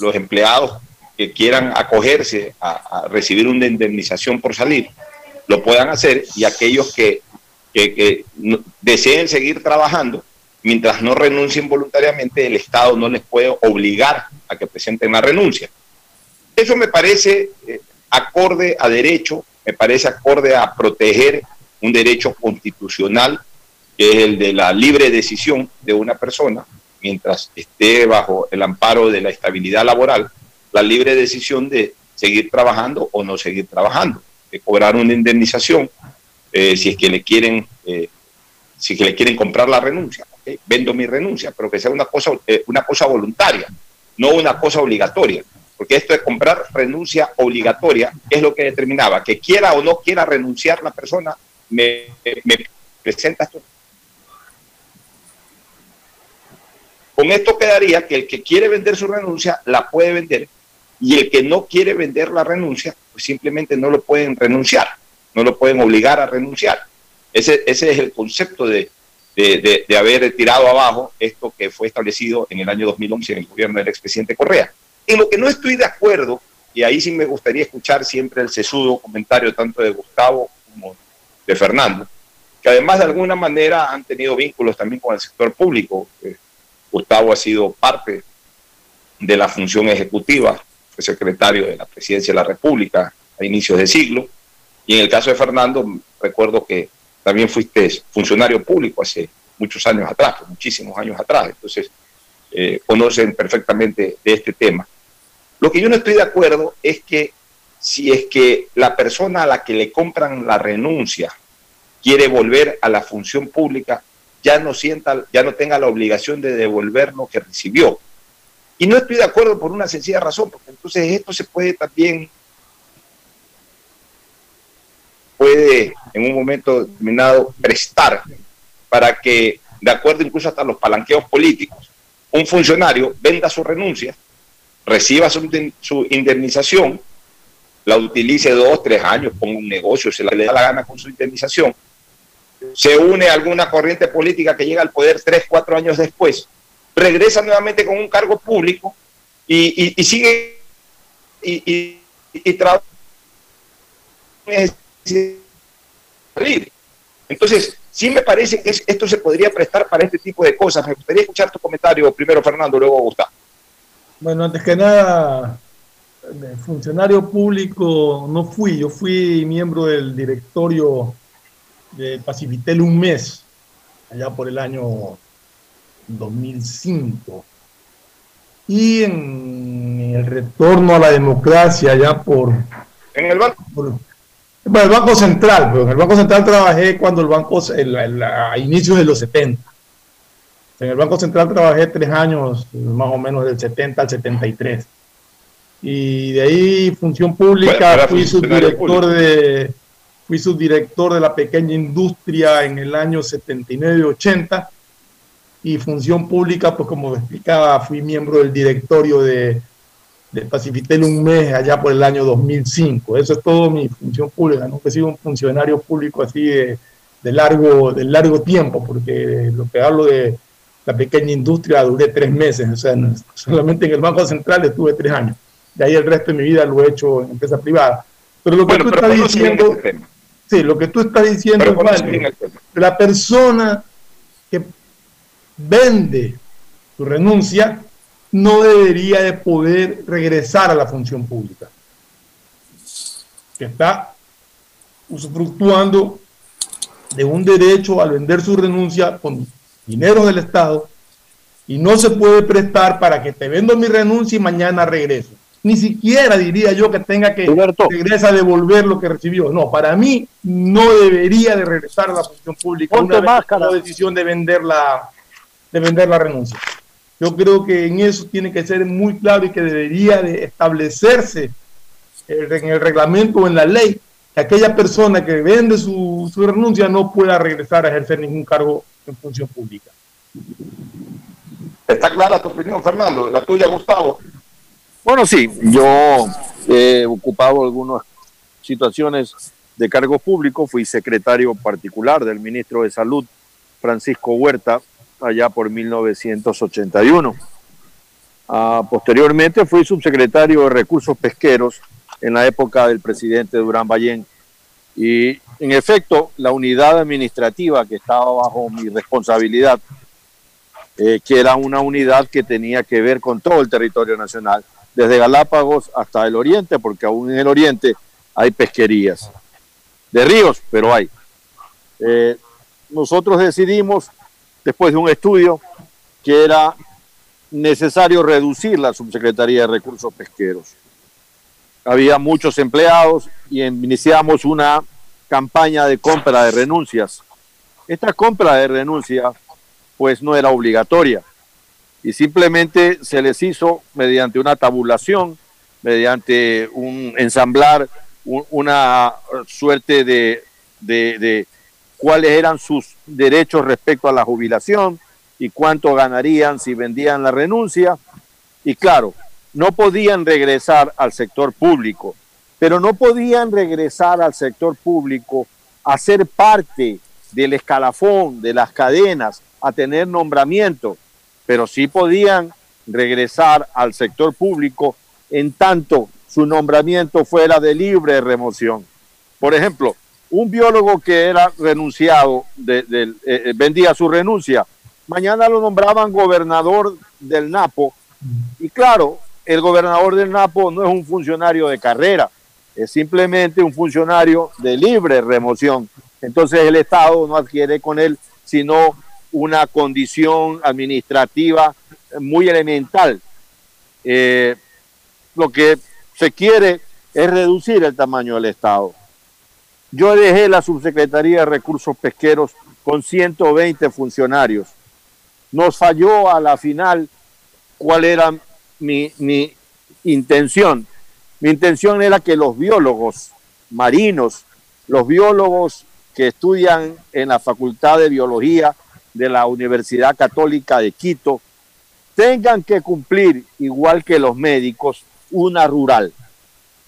los empleados que quieran acogerse a, recibir una indemnización por salir lo puedan hacer y aquellos que, deseen seguir trabajando mientras no renuncien voluntariamente el Estado no les puede obligar a que presenten la renuncia. Eso me parece eh, acorde a derecho, me parece acorde a proteger un derecho constitucional que es el de la libre decisión de una persona, mientras esté bajo el amparo de la estabilidad laboral, la libre decisión de seguir trabajando o no seguir trabajando, de cobrar una indemnización, eh, si es que le quieren, eh, si es que le quieren comprar la renuncia, vendo mi renuncia, pero que sea una cosa, eh, una cosa voluntaria, no una cosa obligatoria, porque esto de comprar renuncia obligatoria es lo que determinaba, que quiera o no quiera renunciar la persona, me, me presenta esto Con esto quedaría que el que quiere vender su renuncia la puede vender y el que no quiere vender la renuncia, pues simplemente no lo pueden renunciar, no lo pueden obligar a renunciar. Ese, ese es el concepto de, de, de, haber tirado abajo esto que fue establecido en el año 2011 en el gobierno del expresidente Correa. En lo que no estoy de acuerdo, y ahí sí me gustaría escuchar siempre el sesudo comentario tanto de Gustavo como de Fernando, que además de alguna manera han tenido vínculos también con el sector público. Eh, Gustavo ha sido parte de la función ejecutiva, fue secretario de la Presidencia de la República a inicios de siglo, y en el caso de Fernando, recuerdo que también fuiste funcionario público hace muchos años atrás, muchísimos años atrás, entonces eh, conocen perfectamente de este tema. Lo que yo no estoy de acuerdo es que si es que la persona a la que le compran la renuncia quiere volver a la función pública, ya no sienta, ya no tenga la obligación de devolver lo que recibió. Y no estoy de acuerdo por una sencilla razón, porque entonces esto se puede también, puede en un momento determinado prestar para que, de acuerdo incluso hasta los palanqueos políticos, un funcionario venda su renuncia, reciba su, su indemnización, la utilice dos, tres años, ponga un negocio, se le da la gana con su indemnización, se une a alguna corriente política que llega al poder tres, cuatro años después, regresa nuevamente con un cargo público y, y, sigue y, y, trabaja. Entonces, sí me parece que esto se podría prestar para este tipo de cosas. Me gustaría escuchar tu comentario primero, Fernando, luego Gustavo. Bueno, antes que nada, funcionario público no fui, yo fui miembro del directorio de Pacifitel un mes, allá por el año 2005. Y en el retorno a la democracia, allá por... En el banco. Por, Bueno, el Banco Central, pero en el Banco Central trabajé cuando el banco, el- el- a inicios de los 70. En el Banco Central trabajé tres años, más o menos del 70 al 73. Y de ahí, función pública, Bueno, fui subdirector de, fui subdirector de la pequeña industria en el año 79 y 80. Y función pública, pues como explicaba, fui miembro del directorio de, de Pacifitel un mes allá por el año 2005. Eso es todo mi función pública. Nunca he sido un funcionario público así de, de largo, de largo tiempo, porque lo que hablo de la pequeña industria duré tres meses. O sea, solamente en el Banco Central estuve tres años. De ahí el resto de mi vida lo he hecho en empresa privada. Pero lo que Bueno, tú estás diciendo, este. Sí, lo que tú estás diciendo Pero es válido. La persona que vende su renuncia no debería de poder regresar a la función pública. Que está usufructuando de un derecho al vender su renuncia con dinero del Estado y no se puede prestar para que te vendo mi renuncia y mañana regreso. Ni siquiera diría yo que tenga que regresar a devolver lo que recibió. No, para mí no debería de regresar a la función pública Ponte una vez que máscara. decisión de vender la de vender la renuncia. Yo creo que en eso tiene que ser muy claro y que debería de establecerse en el reglamento o en la ley que aquella persona que vende su, su renuncia no pueda regresar a ejercer ningún cargo en función pública. ¿Está clara tu opinión, Fernando? La tuya, Gustavo. Bueno, sí, yo he ocupado algunas situaciones de cargos públicos, fui secretario particular del ministro de Salud, Francisco Huerta, allá por 1981. Ah, posteriormente fui subsecretario de Recursos Pesqueros en la época del presidente Durán Ballén. Y en efecto, la unidad administrativa que estaba bajo mi responsabilidad, eh, que era una unidad que tenía que ver con todo el territorio nacional, desde Galápagos hasta el oriente, porque aún en el oriente hay pesquerías de ríos, pero hay. Eh, nosotros decidimos, después de un estudio, que era necesario reducir la subsecretaría de recursos pesqueros. Había muchos empleados y iniciamos una campaña de compra de renuncias. Esta compra de renuncias, pues no era obligatoria y simplemente se les hizo mediante una tabulación, mediante un ensamblar un- una suerte de, de- de cuáles eran sus derechos respecto a la jubilación y cuánto ganarían si vendían la renuncia. Y claro, no podían regresar al sector público, pero no podían regresar al sector público a ser parte del escalafón, de las cadenas, a tener nombramiento, pero sí podían regresar al sector público en tanto su nombramiento fuera de libre remoción. Por ejemplo, un biólogo que era renunciado, eh, eh, vendía su renuncia, mañana lo nombraban gobernador del Napo, y claro, el gobernador del Napo no es un funcionario de carrera, es simplemente un funcionario de libre remoción. Entonces el Estado no adquiere con él sino una condición administrativa muy elemental. Eh, lo que se quiere es reducir el tamaño del Estado. Yo dejé la subsecretaría de Recursos Pesqueros con 120 funcionarios. Nos falló a la final cuál era mi, mi intención. Mi intención era que los biólogos marinos, los biólogos que estudian en la Facultad de Biología de la Universidad Católica de Quito, tengan que cumplir, igual que los médicos, una rural.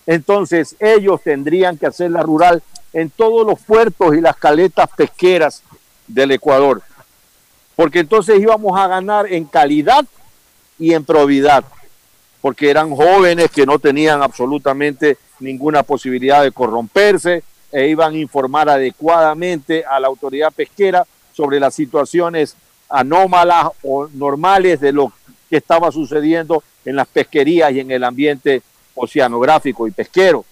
Entonces ellos tendrían que hacer la rural en todos los puertos y las caletas pesqueras del Ecuador, porque entonces íbamos a ganar en calidad y en probidad, porque eran jóvenes que no tenían absolutamente ninguna posibilidad de corromperse e iban a informar adecuadamente a la autoridad pesquera sobre las situaciones anómalas o normales de lo que estaba sucediendo en las pesquerías y en el ambiente oceanográfico y pesquero.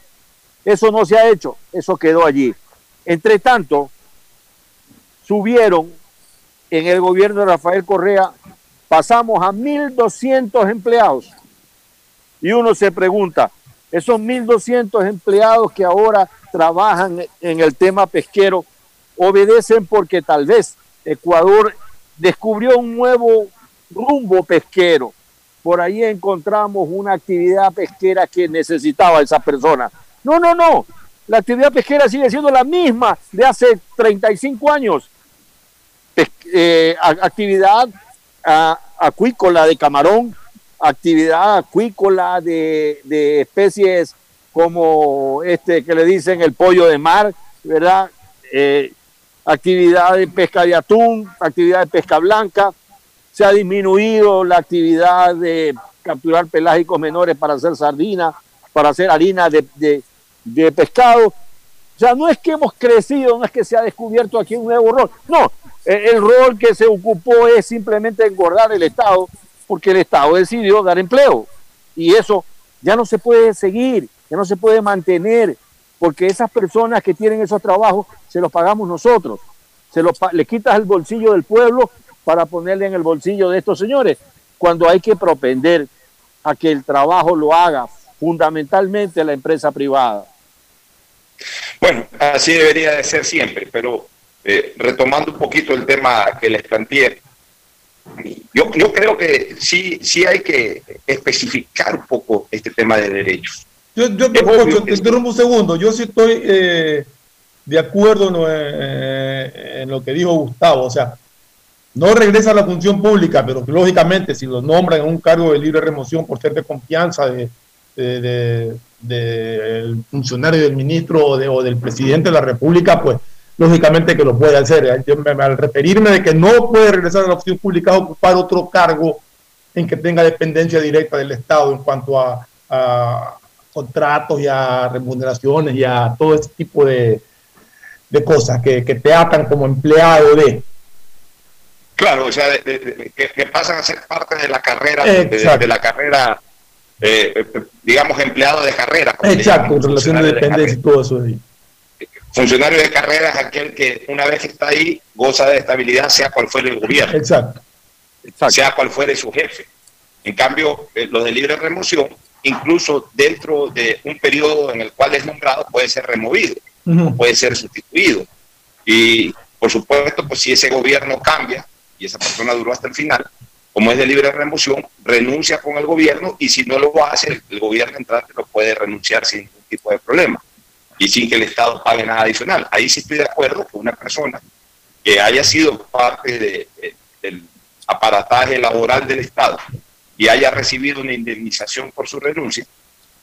Eso no se ha hecho, eso quedó allí. Entre tanto, subieron en el gobierno de Rafael Correa, pasamos a 1.200 empleados. Y uno se pregunta, esos 1.200 empleados que ahora trabajan en el tema pesquero obedecen porque tal vez Ecuador descubrió un nuevo rumbo pesquero. Por ahí encontramos una actividad pesquera que necesitaba esa persona. No, no, no. La actividad pesquera sigue siendo la misma de hace 35 años. Eh, actividad acuícola de camarón, actividad acuícola de, de, especies como este que le dicen el pollo de mar, ¿verdad? Eh, actividad de pesca de atún, actividad de pesca blanca, se ha disminuido la actividad de capturar pelágicos menores para hacer sardina, para hacer harina de, de, pescado. O sea, no es que hemos crecido, no es que se ha descubierto aquí un nuevo rol. No, e, el rol que se ocupó es simplemente engordar el Estado, porque el Estado decidió dar empleo. Y eso ya no se puede seguir, ya no se puede mantener, porque esas personas que tienen esos trabajos se los pagamos nosotros. Se los, le quitas el bolsillo del pueblo para ponerle en el bolsillo de estos señores, cuando hay que propender a que el trabajo lo haga fundamentalmente la empresa privada. Bueno, así debería de ser siempre, pero eh, retomando un poquito el tema que les planteé, yo, yo creo que sí, sí hay que especificar un poco este tema de derechos. Yo, yo te interrumpo un segundo, yo sí estoy eh, de acuerdo eh, en lo que dijo Gustavo, o sea, no regresa a la función pública, pero lógicamente si lo nombran en un cargo de libre remoción por ser de confianza del de, de, funcionario del ministro o, o, del presidente de la República, pues lógicamente que lo puede hacer. al referirme de que no puede regresar a la función pública a ocupar otro cargo en que tenga dependencia directa del Estado en cuanto a, a contratos y a remuneraciones y a todo ese tipo de, de cosas que, que te atan como empleado de Claro, o sea, que, pasan a ser parte de la carrera, de, la carrera, eh, digamos, empleado de carrera. Exacto, en relación de dependencia y todo eso. Ahí. Funcionario de carrera es aquel que una vez que está ahí goza de estabilidad, sea cual fuere el gobierno. Exacto. Sea cual fuere su jefe. En cambio, eh, los de libre remoción, incluso dentro de un periodo en el cual es nombrado, puede ser removido, puede ser sustituido. Y por supuesto, pues si ese gobierno cambia, y esa persona duró hasta el final, como es de libre remoción, renuncia con el gobierno y si no lo hace, el gobierno entrante lo puede renunciar sin ningún tipo de problema y sin que el Estado pague nada adicional. Ahí sí estoy de acuerdo que una persona que haya sido parte del aparataje laboral del Estado y haya recibido una indemnización por su renuncia,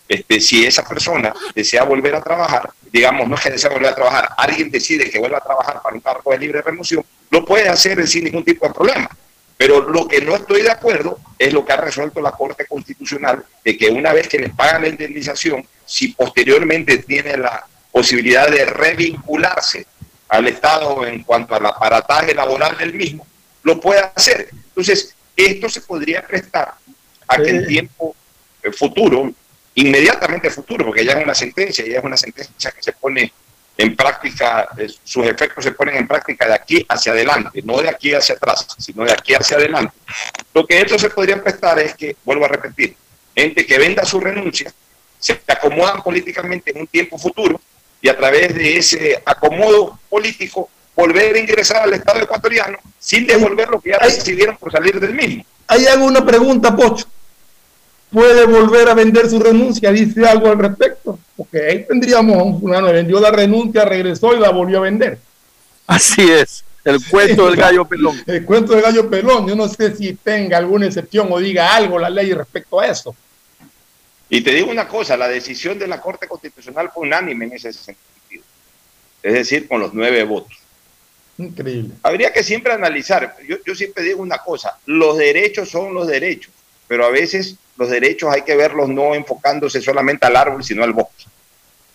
este, si esa persona desea volver a trabajar, digamos, no es que desea volver a trabajar, alguien decide que vuelva a trabajar para un cargo de libre remoción, lo puede hacer sin ningún tipo de problema. Pero lo que no estoy de acuerdo es lo que ha resuelto la Corte Constitucional, de que una vez que les pagan la indemnización, si posteriormente tiene la posibilidad de revincularse al Estado en cuanto al aparataje laboral del mismo, lo puede hacer. Entonces, esto se podría prestar a que en tiempo futuro, inmediatamente futuro, porque ya es una sentencia, ya es una sentencia que se pone en práctica, eh, sus efectos se ponen en práctica de aquí hacia adelante, no de aquí hacia atrás, sino de aquí hacia adelante. Lo que esto se podría prestar es que, vuelvo a repetir, gente que venda su renuncia, se acomodan políticamente en un tiempo futuro y a través de ese acomodo político volver a ingresar al Estado ecuatoriano sin devolver lo que ya recibieron por salir del mismo. Hay alguna pregunta, Pocho puede volver a vender su renuncia, dice algo al respecto. Porque ahí tendríamos a un fulano, vendió la renuncia, regresó y la volvió a vender. Así es, el cuento del gallo pelón. El cuento del gallo pelón, yo no sé si tenga alguna excepción o diga algo la ley respecto a eso. Y te digo una cosa, la decisión de la Corte Constitucional fue unánime en ese sentido, es decir, con los nueve votos. Increíble. Habría que siempre analizar, yo, yo siempre digo una cosa, los derechos son los derechos, pero a veces los derechos hay que verlos no enfocándose solamente al árbol, sino al bosque.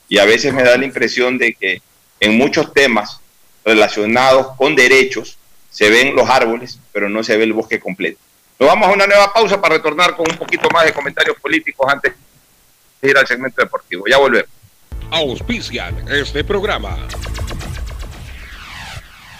Y a veces me da la impresión de que en muchos temas relacionados con derechos se ven los árboles, pero no se ve el bosque completo. Nos vamos a una nueva pausa para retornar con un poquito más de comentarios políticos antes de ir al segmento deportivo. Ya volvemos. Auspician este programa.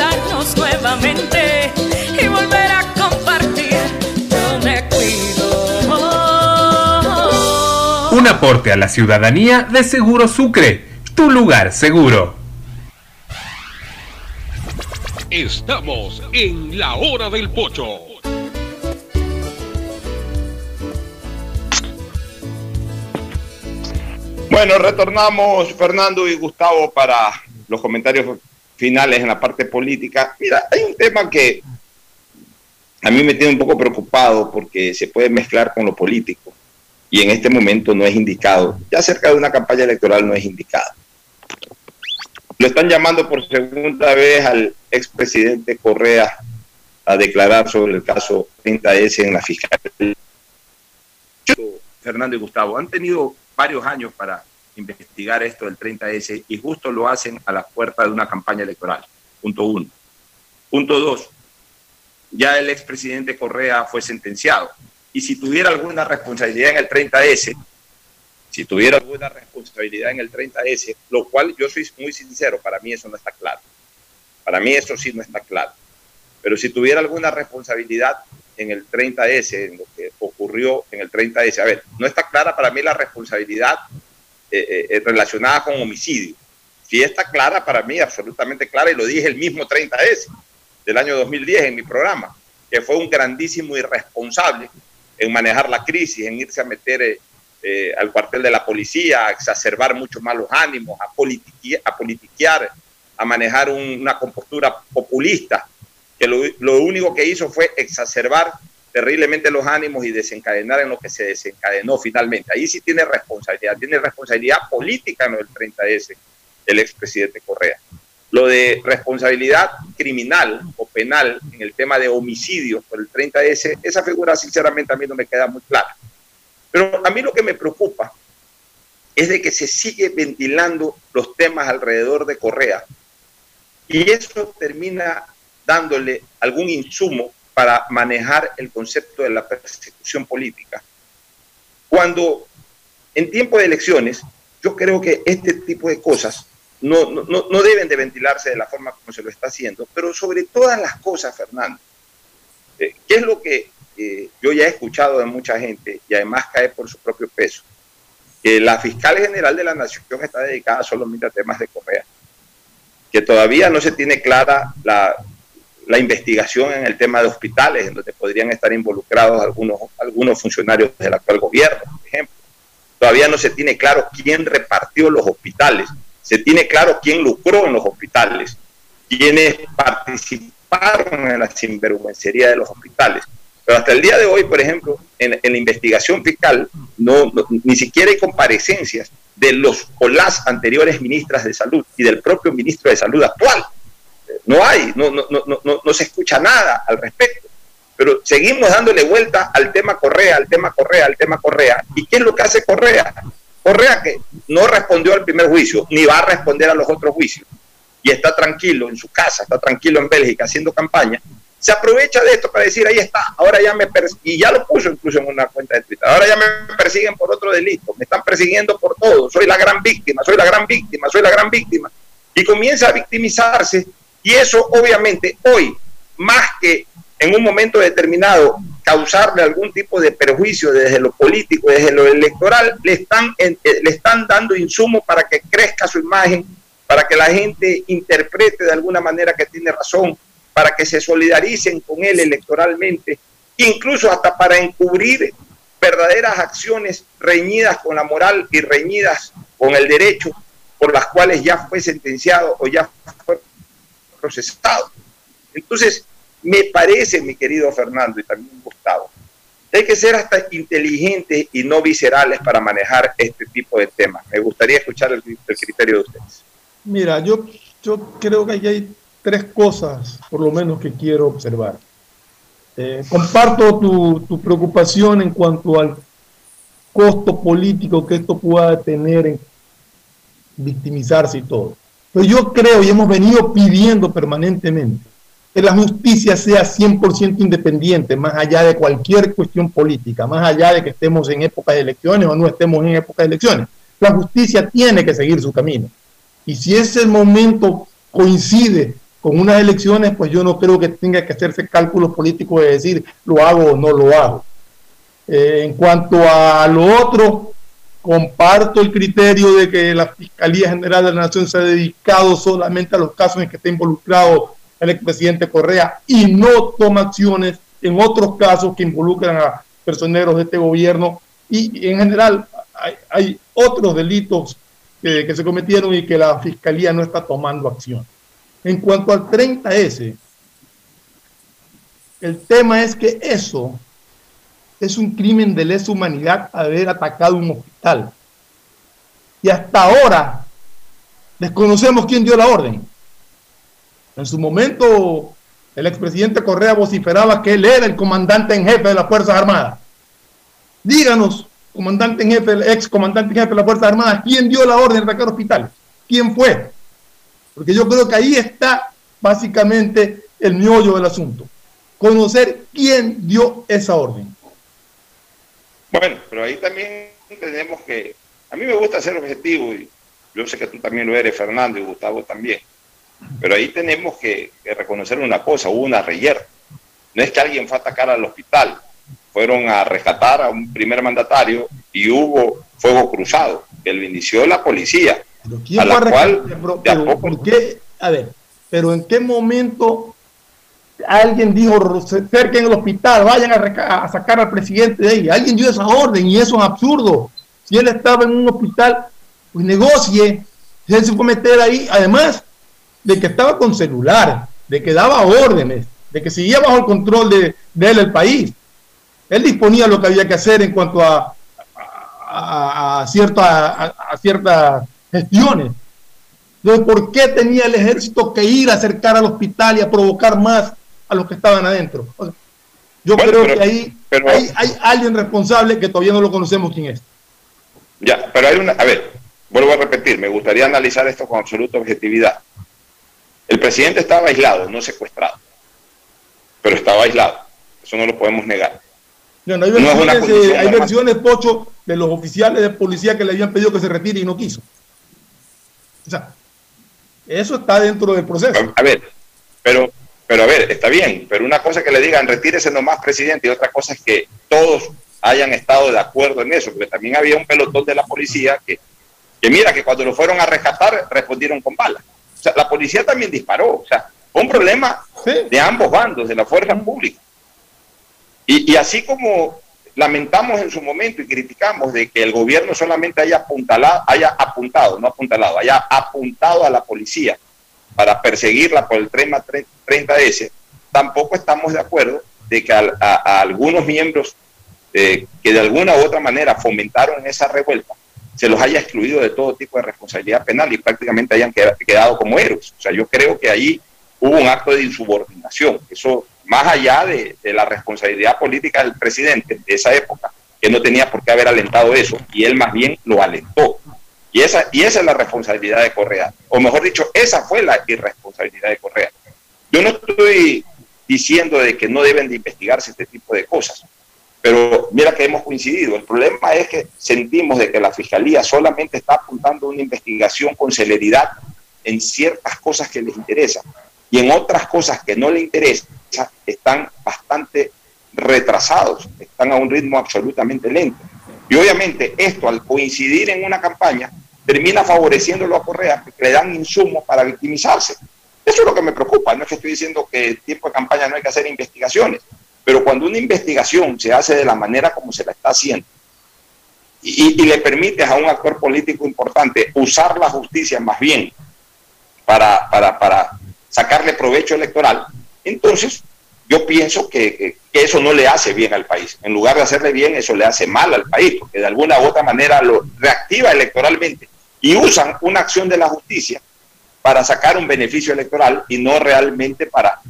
abrazarnos nuevamente y volver a compartir. Yo me cuido. Un aporte a la ciudadanía de Seguro Sucre, tu lugar seguro. Estamos en la hora del pocho. Bueno, retornamos Fernando y Gustavo para los comentarios finales en la parte política. Mira, hay un tema que a mí me tiene un poco preocupado porque se puede mezclar con lo político y en este momento no es indicado. Ya cerca de una campaña electoral no es indicado. Lo están llamando por segunda vez al expresidente Correa a declarar sobre el caso 30S en la fiscalía. Fernando y Gustavo han tenido varios años para investigar esto del 30S y justo lo hacen a la puerta de una campaña electoral. Punto uno. Punto dos. Ya el expresidente Correa fue sentenciado. Y si tuviera alguna responsabilidad en el 30S, si tuviera alguna responsabilidad en el 30S, lo cual yo soy muy sincero, para mí eso no está claro. Para mí eso sí no está claro. Pero si tuviera alguna responsabilidad en el 30S, en lo que ocurrió en el 30S, a ver, no está clara para mí la responsabilidad eh, eh, relacionada con homicidio. Sí está clara para mí, absolutamente clara, y lo dije el mismo 30S del año 2010 en mi programa, que fue un grandísimo irresponsable en manejar la crisis, en irse a meter eh, al cuartel de la policía, a exacerbar mucho más los ánimos, a, politiquear, a, manejar un, una compostura populista, que lo único que hizo fue exacerbar terriblemente los ánimos y desencadenar en lo que se desencadenó finalmente. Ahí sí tiene responsabilidad, tiene responsabilidad política en el 30S el expresidente Correa. Lo de responsabilidad criminal o penal en el tema de homicidio por el 30S, esa figura sinceramente a mí no me queda muy clara. Pero a mí lo que me preocupa es de que se sigue ventilando los temas alrededor de Correa y eso termina dándole algún insumo para manejar el concepto de la persecución política. Cuando en tiempo de elecciones, yo creo que este tipo de cosas no, no, no deben de ventilarse de la forma como se lo está haciendo, pero sobre todas las cosas, Fernando, eh, ¿qué es lo que eh, yo ya he escuchado de mucha gente y además cae por su propio peso? Que la fiscal general de la Nación está dedicada solamente a temas de Correa, que todavía no se tiene clara la, la investigación en el tema de hospitales, en donde podrían estar involucrados algunos, algunos funcionarios del actual gobierno, por ejemplo. todavía no se tiene claro quién repartió los hospitales, se tiene claro quién lucró en los hospitales, quiénes participaron en la sinvergüencería de los hospitales. Pero hasta el día de hoy, por ejemplo, en, la investigación fiscal, no, no- ni siquiera hay comparecencias de los o las anteriores ministras de salud y del propio ministro de salud actual. No hay, no, no, no, no, se escucha nada al respecto. Pero seguimos dándole vuelta al tema Correa, al tema Correa, al tema Correa. ¿Y qué es lo que hace Correa? Correa que no respondió al primer juicio, ni va a responder a los otros juicios. Y está tranquilo en su casa, está tranquilo en Bélgica haciendo campaña. Se aprovecha de esto para decir, ahí está, ahora ya me y ya lo puso incluso en una cuenta de Twitter, ahora ya me persiguen por otro delito, me están persiguiendo por todo, soy la gran víctima, soy la gran víctima, soy la gran víctima. Y comienza a victimizarse y eso obviamente hoy, más que en un momento determinado causarle algún tipo de perjuicio desde lo político, desde lo electoral, le están, eh, le están dando insumo para que crezca su imagen, para que la gente interprete de alguna manera que tiene razón, para que se solidaricen con él electoralmente, incluso hasta para encubrir verdaderas acciones reñidas con la moral y reñidas con el derecho por las cuales ya fue sentenciado o ya fue procesado. Entonces, me parece, mi querido Fernando y también Gustavo, hay que ser hasta inteligentes y no viscerales para manejar este tipo de temas. Me gustaría escuchar el, criterio de ustedes. Mira, yo, yo creo que aquí hay tres cosas, por lo menos, que quiero observar. Eh, comparto tu, tu preocupación en cuanto al costo político que esto pueda tener en victimizarse y todo. Pero yo creo y hemos venido pidiendo permanentemente que la justicia sea 100% independiente, más allá de cualquier cuestión política, más allá de que estemos en época de elecciones o no estemos en época de elecciones. La justicia tiene que seguir su camino. Y si ese momento coincide con unas elecciones, pues yo no creo que tenga que hacerse cálculos políticos de decir lo hago o no lo hago. Eh, en cuanto a lo otro, comparto el criterio de que la Fiscalía General de la Nación se ha dedicado solamente a los casos en que está involucrado el expresidente Correa y no toma acciones en otros casos que involucran a personeros de este gobierno y en general hay, otros delitos que, que se cometieron y que la Fiscalía no está tomando acción. En cuanto al 30S, el tema es que eso es un crimen de lesa humanidad haber atacado un hospital. Y hasta ahora desconocemos quién dio la orden. En su momento, el expresidente Correa vociferaba que él era el comandante en jefe de las Fuerzas Armadas. Díganos, comandante en jefe, el ex comandante en jefe de las Fuerzas Armadas, ¿quién dio la orden de atacar hospitales? ¿Quién fue? Porque yo creo que ahí está básicamente el miollo del asunto. Conocer quién dio esa orden. Bueno, pero ahí también tenemos que, a mí me gusta ser objetivo y yo sé que tú también lo eres, Fernando, y Gustavo también, pero ahí tenemos que, que reconocer una cosa, hubo una reyerta. No es que alguien fue a atacar al hospital, fueron a rescatar a un primer mandatario y hubo fuego cruzado, que lo inició la policía, ¿Quién a la fue a cual rescatar? Pero- de a pero, poco ¿por qué? A ver, pero ¿en qué momento alguien dijo, cerquen el hospital, vayan a, sacar al presidente de ahí? Alguien dio esa orden y eso es absurdo. Si él estaba en un hospital, pues negocie. Él se fue meter ahí, además de que estaba con celular, de que daba órdenes, de que seguía bajo el control de, de él el país. Él disponía lo que había que hacer en cuanto a, a, cierta- ciertas gestiones. Entonces, ¿por qué tenía el ejército que ir a acercar al hospital y a provocar más a los que estaban adentro? O sea, yo Bueno, creo pero- que ahí, pero- ahí hay alguien responsable que todavía no lo conocemos quién es. Ya, pero hay una, a ver, vuelvo a repetir, me gustaría analizar esto con absoluta objetividad. El presidente estaba aislado, no secuestrado, pero estaba aislado, eso no lo podemos negar. No, hay No versiones, hay versiones, Pocho, de los oficiales de policía que le habían pedido que se retire y no quiso. O sea, eso está dentro del proceso. A ver, pero, pero a ver, está bien, pero una cosa es que le digan retírese nomás, presidente, y otra cosa es que todos hayan estado de acuerdo en eso, porque también había un pelotón de la policía que, que mira, que cuando lo fueron a rescatar respondieron con balas. O sea, la policía también disparó, o sea, fue un problema de ambos bandos, de la fuerza pública. Y, y así como lamentamos en su momento y criticamos de que el gobierno solamente haya, apuntalado, haya apuntado, no apuntalado, haya apuntado a la policía para perseguirla por el 30S, tampoco estamos de acuerdo de que a, algunos miembros eh, que de alguna u otra manera fomentaron esa revuelta, se los haya excluido de todo tipo de responsabilidad penal y prácticamente hayan queda- quedado como héroes. O sea, yo creo que ahí hubo un acto de insubordinación. Eso, más allá de la responsabilidad política del presidente de esa época, que no tenía por qué haber alentado eso, y él más bien lo alentó. Y esa, y esa es la responsabilidad de Correa. O mejor dicho, esa fue la irresponsabilidad de Correa. Yo no estoy diciendo de que no deben de investigarse este tipo de cosas, pero mira que hemos coincidido. El problema es que sentimos de que la Fiscalía solamente está apuntando una investigación con celeridad en ciertas cosas que les interesan y en otras cosas que no les interesan están bastante retrasados, están a un ritmo absolutamente lento. Y obviamente esto al coincidir en una campaña termina favoreciéndolo a Correa porque le dan insumos para victimizarse. Eso es lo que me preocupa, no es que estoy diciendo que en tiempo de campaña no hay que hacer investigaciones, pero cuando una investigación se hace de la manera como se la está haciendo y, y le permites a un actor político importante usar la justicia más bien para, para, para sacarle provecho electoral, entonces yo pienso que, eso no le hace bien al país. En lugar de hacerle bien, eso le hace mal al país, porque de alguna u otra manera lo reactiva electoralmente y usan una acción de la justicia para sacar un beneficio electoral y no realmente para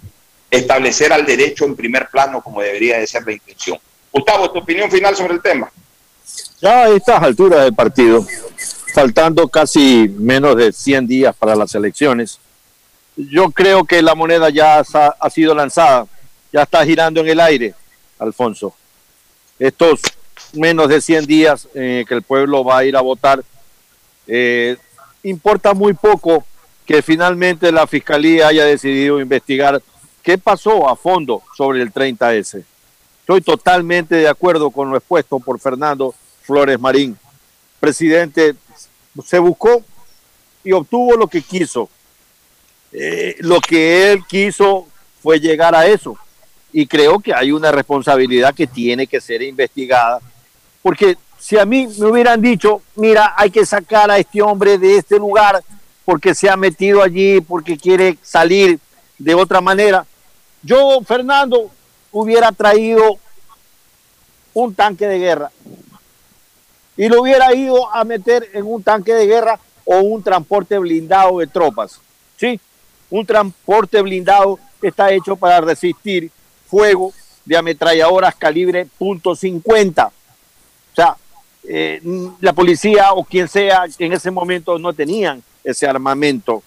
establecer al derecho en primer plano como debería de ser la intención. Gustavo, tu opinión final sobre el tema. Ya a estas alturas del partido, faltando casi menos de 100 días para las elecciones, yo creo que la moneda ya ha sido lanzada, ya está girando en el aire, Alfonso. Estos menos de 100 días eh, que el pueblo va a ir a votar, eh, importa muy poco que finalmente la Fiscalía haya decidido investigar qué pasó a fondo sobre el 30S. Estoy totalmente de acuerdo con lo expuesto por Fernando Flores Marín. Presidente, se buscó y obtuvo lo que quiso. Eh, lo que él quiso fue llegar a eso. Y creo que hay una responsabilidad que tiene que ser investigada. Porque si a mí me hubieran dicho, mira, hay que sacar a este hombre de este lugar porque se ha metido allí, porque quiere salir de otra manera, yo, Fernando, hubiera traído un tanque de guerra y lo hubiera ido a meter en un tanque de guerra o un transporte blindado de tropas. ¿sí? Un transporte blindado está hecho para resistir fuego de ametralladoras calibre .50. O sea, eh, la policía o quien sea en ese momento no tenían ese armamento.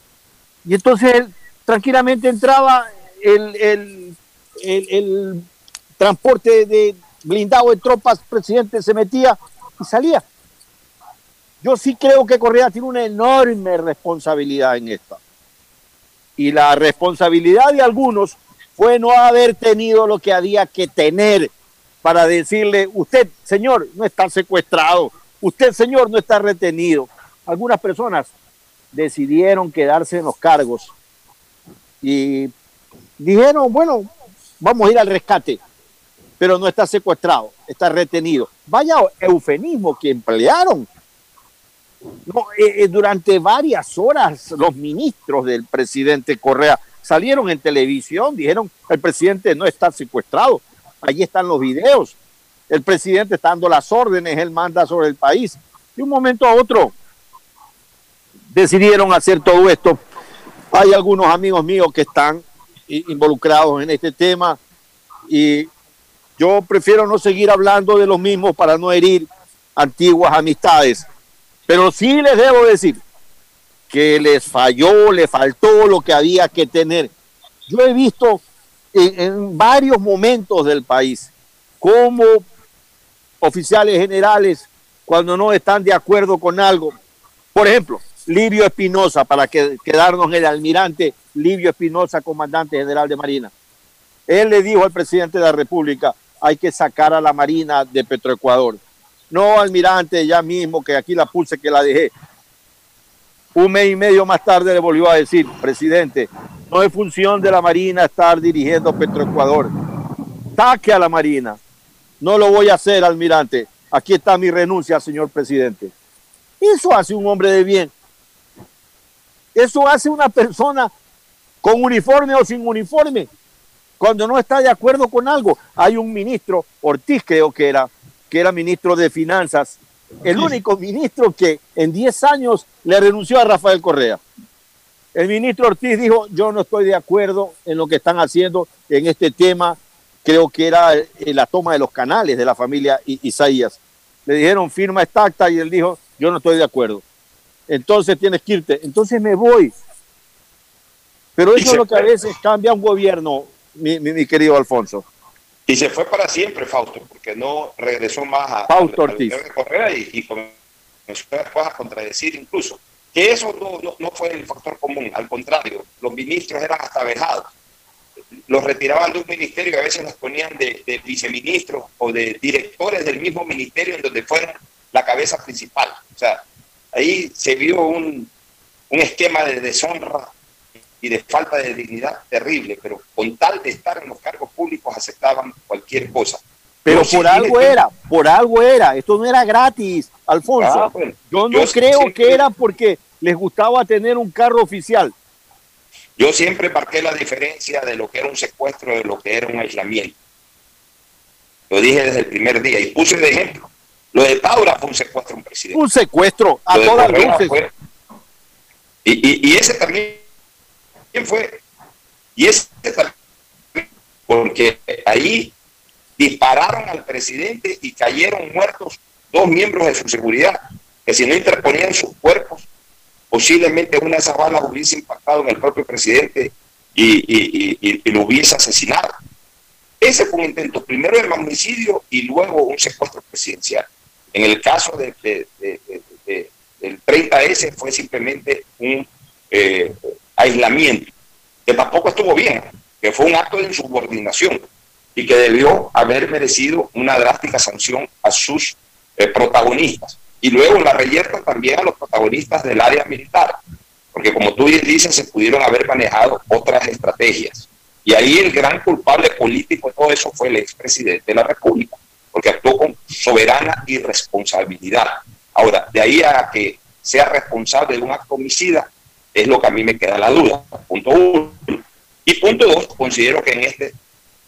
Y entonces tranquilamente entraba el, el, el- el transporte de blindado de tropas, presidente se metía y salía. Yo sí creo que Correa tiene una enorme responsabilidad en esta. Y la responsabilidad de algunos fue no haber tenido lo que había que tener para decirle, usted, señor, no está secuestrado, usted, señor, no está retenido. Algunas personas decidieron quedarse en los cargos y dijeron, bueno, vamos a ir al rescate, pero no está secuestrado, está retenido. Vaya eufemismo que emplearon. Eh, eh, durante varias horas los ministros del presidente Correa salieron en televisión, dijeron, el presidente no está secuestrado, allí están los videos, el presidente está dando las órdenes, él manda sobre el país. De un momento a otro decidieron hacer todo esto. Hay algunos amigos míos que están involucrados en este tema y yo prefiero no seguir hablando de los mismos para no herir antiguas amistades. Pero sí les debo decir que les falló, le faltó lo que había que tener. Yo he visto en, varios momentos del país cómo oficiales generales, cuando no están de acuerdo con algo, por ejemplo, Livio Espinosa, para que, quedarnos el almirante Livio Espinosa, comandante general de Marina. Él le dijo al presidente de la República, hay que sacar a la Marina de Petroecuador. No, almirante, ya mismo, que aquí la puse, que la dejé. Un mes y medio más tarde le volvió a decir, presidente, no es función de la Marina estar dirigiendo Petroecuador. Saque a la Marina. no lo voy a hacer, almirante. Aquí está mi renuncia, señor presidente. Eso hace un hombre de bien. Eso hace una persona con uniforme o sin uniforme. Cuando no está de acuerdo con algo, hay un ministro, Ortiz creo que era, que era ministro de Finanzas, el único ministro que en 10 años le renunció a Rafael Correa. El ministro Ortiz dijo, yo no estoy de acuerdo en lo que están haciendo en este tema, creo que era eh, la toma de los canales de la familia Isaías. Le dijeron, firma esta acta y él dijo, yo no estoy de acuerdo. Entonces tienes que irte. Entonces me voy. Pero eso es lo que a veces cambia un gobierno, mi, mi, mi querido Alfonso. Y se fue para siempre, Fausto, porque no regresó más a, Fausto a, Ortiz. Correa y, y comenzó a contradecir incluso. Que eso no, no, no, fue el factor común, al contrario, los ministros eran hasta vejados. Los retiraban de un ministerio y a veces los ponían de, de viceministros o de directores del mismo ministerio en donde fueron la cabeza principal. O sea, ahí se vio un, un esquema de deshonra y de falta de dignidad terrible, pero con tal de estar en los cargos públicos aceptaban cualquier cosa. Pero por algo era, por algo era, esto no era gratis, Alfonso. Ah, bueno, yo no yo creo siempre, que era porque les gustaba tener un carro oficial. Yo siempre marqué la diferencia de lo que era un secuestro de lo que era un aislamiento. Lo dije desde el primer día y puse de ejemplo. Lo de Taura fue un secuestro a un presidente. Un secuestro, a todas luces. Fue... Y, y, y ese también quién fue. Y ese porque ahí dispararon al presidente y cayeron muertos dos miembros de su seguridad, que si no interponían sus cuerpos, posiblemente una de esas balas hubiese impactado en el propio presidente y, lo hubiese asesinado. Ese fue un intento, primero de magnicidio y luego un secuestro presidencial. En el caso de, del 30S fue simplemente un eh, aislamiento, que tampoco estuvo bien, que fue un acto de insubordinación y que debió haber merecido una drástica sanción a sus eh, protagonistas. Y luego la reyerta también a los protagonistas del área militar, porque como tú dices, se pudieron haber manejado otras estrategias. Y ahí el gran culpable político de todo eso fue el expresidente de la República, porque actuó con soberana irresponsabilidad. Ahora, de ahí a que sea responsable de un acto homicida, es lo que a mí me queda la duda. Punto uno. Y punto dos, considero que en este,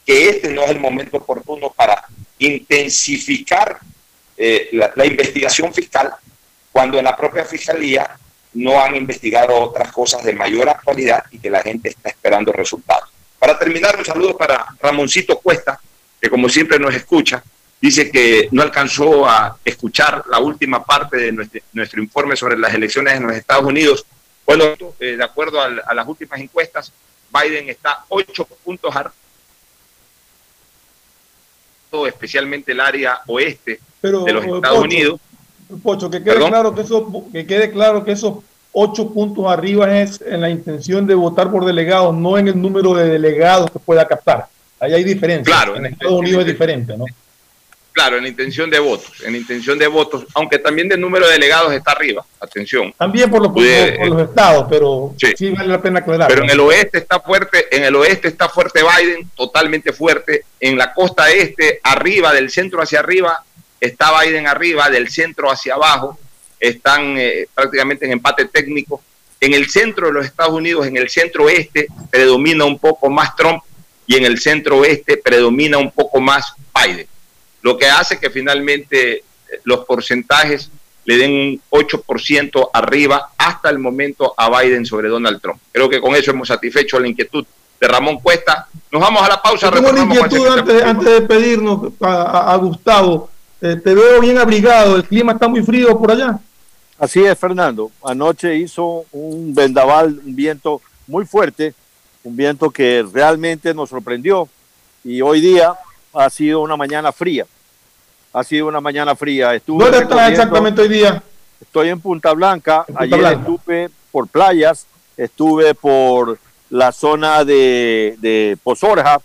que este no es el momento oportuno para intensificar eh, la, investigación fiscal cuando en la propia fiscalía no han investigado otras cosas de mayor actualidad y que la gente está esperando resultados. Para terminar, un saludo para Ramoncito Cuesta, que como siempre nos escucha, dice que no alcanzó a escuchar la última parte de nuestro informe sobre las elecciones en los Estados Unidos bueno, eh, de acuerdo a, a, las últimas encuestas, Biden está ocho puntos arriba, especialmente el área oeste Pero, de los Estados Pocho, Unidos. Pocho, que quede, claro que, eso, que quede claro que esos ocho puntos arriba es en la intención de votar por delegados, no en el número de delegados que pueda captar. Ahí hay diferencia. Claro, en Estados Unidos es diferente, ¿no? Claro, en intención de votos, en intención de votos, aunque también del número de delegados está arriba, atención. También por, lo, Pude, por, por los estados, pero sí. sí. vale la pena aclarar. Pero en el oeste está fuerte, en el oeste está fuerte Biden, totalmente fuerte. En la costa este, arriba, del centro hacia arriba, está Biden arriba, del centro hacia abajo, están eh, prácticamente en empate técnico. En el centro de los Estados Unidos, en el centro oeste, predomina un poco más Trump y en el centro oeste predomina un poco más Biden lo que hace que finalmente los porcentajes le den un 8% arriba hasta el momento a Biden sobre Donald Trump. Creo que con eso hemos satisfecho la inquietud de Ramón Cuesta. Nos vamos a la pausa. Tengo una inquietud antes, antes, de pedirnos a, a, a Gustavo. Eh, te veo bien abrigado, el clima está muy frío por allá. Así es, Fernando. Anoche hizo un vendaval, un viento muy fuerte, un viento que realmente nos sorprendió y hoy día ha sido una mañana fría ha sido una mañana fría. Estuve ¿Dónde estás exactamente hoy día? Estoy en Punta Blanca. Punta Ayer Blanca. estuve por playas, estuve por la zona de, de Pozorja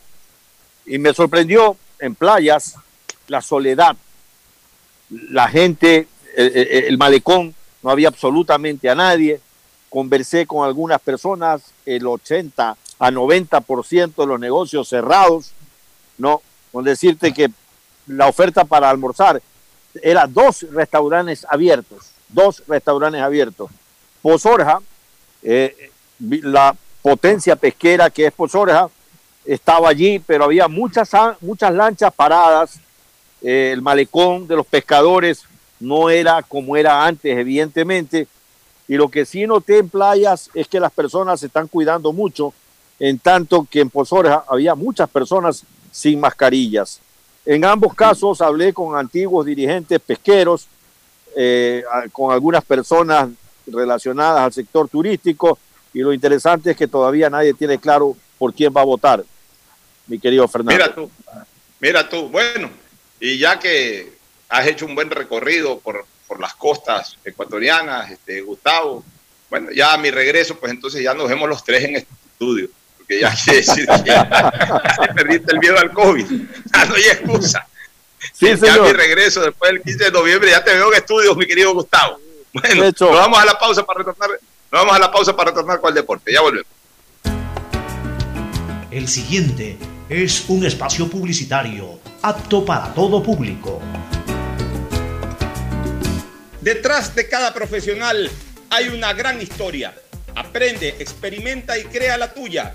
y me sorprendió en playas la soledad. La gente, el, el malecón, no había absolutamente a nadie. Conversé con algunas personas, el 80 a 90% de los negocios cerrados, ¿no? Con decirte que la oferta para almorzar era dos restaurantes abiertos, dos restaurantes abiertos. Pozorja, eh, la potencia pesquera que es Pozorja, estaba allí, pero había muchas, muchas lanchas paradas. Eh, el malecón de los pescadores no era como era antes, evidentemente. Y lo que sí noté en playas es que las personas se están cuidando mucho, en tanto que en Pozorja había muchas personas sin mascarillas. En ambos casos hablé con antiguos dirigentes pesqueros, eh, con algunas personas relacionadas al sector turístico y lo interesante es que todavía nadie tiene claro por quién va a votar, mi querido Fernando. Mira tú, mira tú, bueno, y ya que has hecho un buen recorrido por, por las costas ecuatorianas, este, Gustavo, bueno, ya a mi regreso, pues entonces ya nos vemos los tres en este estudio, ya quiere decir que ya, perdiste el miedo al COVID, ya no hay excusa. Sí, ya a mi regreso después del 15 de noviembre ya te veo en estudios, mi querido Gustavo. Bueno, nos vamos a la pausa para retornar, nos vamos a la pausa para retornar con el deporte. Ya volvemos. El siguiente es un espacio publicitario apto para todo público. Detrás de cada profesional hay una gran historia. Aprende, experimenta y crea la tuya.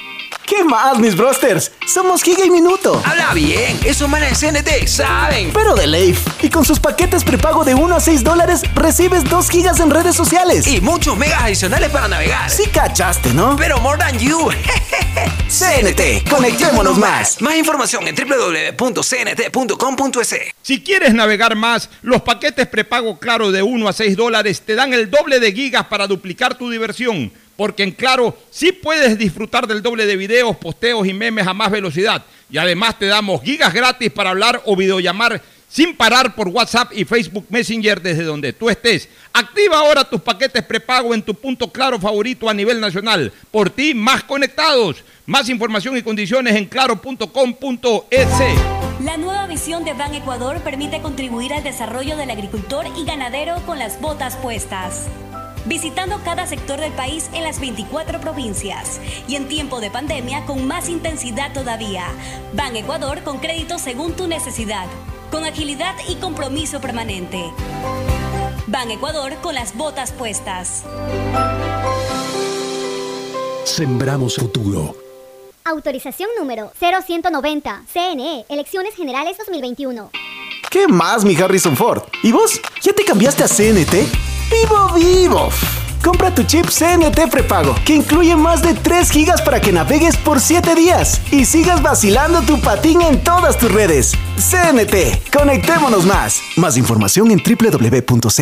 ¿Qué más, mis brosters? Somos Giga y Minuto. Habla bien, esos manes de CNT saben. Pero de Leif. Y con sus paquetes prepago de 1 a 6 dólares, recibes 2 gigas en redes sociales. Y muchos megas adicionales para navegar. Sí cachaste, ¿no? Pero more than you. CNT, conectémonos más. Más información en www.cnt.com.es. Si quieres navegar más, los paquetes prepago Claro de 1 a 6 dólares te dan el doble de gigas para duplicar tu diversión porque en Claro sí puedes disfrutar del doble de videos, posteos y memes a más velocidad. Y además te damos gigas gratis para hablar o videollamar sin parar por WhatsApp y Facebook Messenger desde donde tú estés. Activa ahora tus paquetes prepago en tu punto claro favorito a nivel nacional. Por ti, más conectados. Más información y condiciones en claro.com.es. La nueva visión de Ban Ecuador permite contribuir al desarrollo del agricultor y ganadero con las botas puestas visitando cada sector del país en las 24 provincias y en tiempo de pandemia con más intensidad todavía. Ban Ecuador con crédito según tu necesidad, con agilidad y compromiso permanente. Ban Ecuador con las botas puestas. Sembramos futuro. Autorización número 0190, CNE, Elecciones Generales 2021. ¿Qué más, mi Harrison Ford? ¿Y vos? ¿Ya te cambiaste a CNT? ¡Vivo, vivo! Compra tu chip CNT prepago, que incluye más de 3 gigas para que navegues por 7 días y sigas vacilando tu patín en todas tus redes. CNT, conectémonos más. Más información en www.cnt.com.es.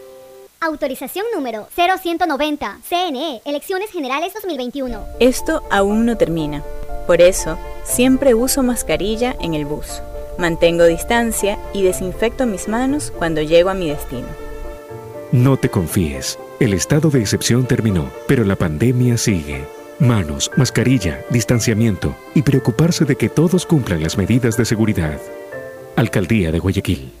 Autorización número 0190, CNE, Elecciones Generales 2021. Esto aún no termina. Por eso, siempre uso mascarilla en el bus. Mantengo distancia y desinfecto mis manos cuando llego a mi destino. No te confíes. El estado de excepción terminó, pero la pandemia sigue. Manos, mascarilla, distanciamiento y preocuparse de que todos cumplan las medidas de seguridad. Alcaldía de Guayaquil.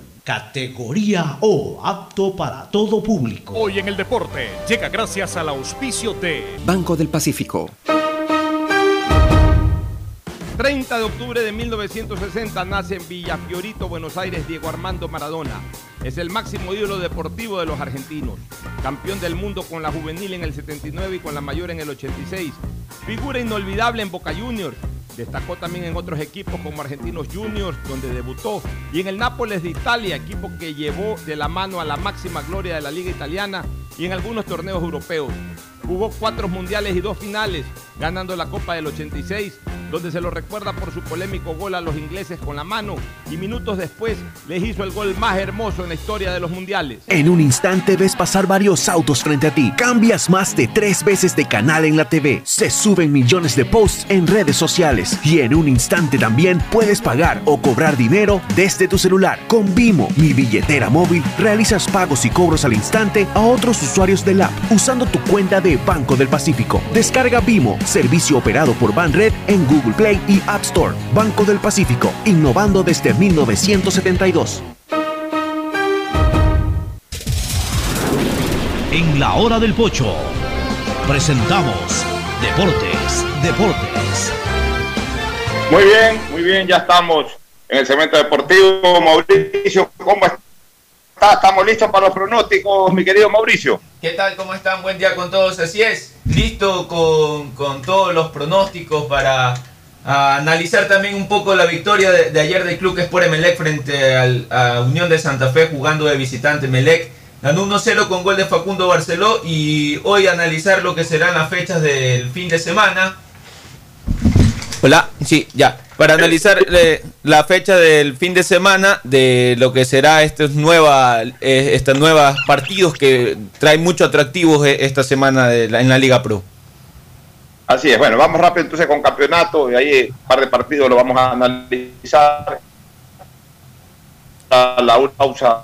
categoría O, apto para todo público. Hoy en el deporte llega gracias al auspicio de Banco del Pacífico. 30 de octubre de 1960 nace en Villafiorito, Buenos Aires, Diego Armando Maradona. Es el máximo ídolo deportivo de los argentinos. Campeón del mundo con la juvenil en el 79 y con la mayor en el 86. Figura inolvidable en Boca Juniors. Destacó también en otros equipos como Argentinos Juniors, donde debutó, y en el Nápoles de Italia, equipo que llevó de la mano a la máxima gloria de la Liga Italiana y en algunos torneos europeos. Jugó cuatro mundiales y dos finales, ganando la Copa del 86, donde se lo recuerda por su polémico gol a los ingleses con la mano y minutos después les hizo el gol más hermoso en la historia de los mundiales. En un instante ves pasar varios autos frente a ti. Cambias más de tres veces de canal en la TV. Se suben millones de posts en redes sociales. Y en un instante también puedes pagar o cobrar dinero desde tu celular. Con Vimo, mi billetera móvil, realizas pagos y cobros al instante a otros usuarios del app usando tu cuenta de Banco del Pacífico. Descarga Vimo, servicio operado por Banred en Google Play y App Store. Banco del Pacífico, innovando desde 1972. En la hora del pocho presentamos Deportes, Deportes. Muy bien, muy bien, ya estamos en el segmento deportivo. Mauricio, ¿cómo está? Estamos listos para los pronósticos, mi querido Mauricio. ¿Qué tal? ¿Cómo están? Buen día con todos. Así es, listo con, con todos los pronósticos para a analizar también un poco la victoria de, ayer del Club Sport Emelec frente al, a Unión de Santa Fe jugando de visitante Emelec. Ganó 1-0 con gol de Facundo Barceló y hoy analizar lo que serán las fechas del fin de semana. Hola, sí, ya. Para analizar eh, la fecha del fin de semana de lo que será estos nueva, eh, estas nuevas partidos que traen mucho atractivos eh, esta semana en la Liga Pro. Así es, bueno, vamos rápido entonces con campeonato y ahí un par de partidos lo vamos a analizar. A la última pausa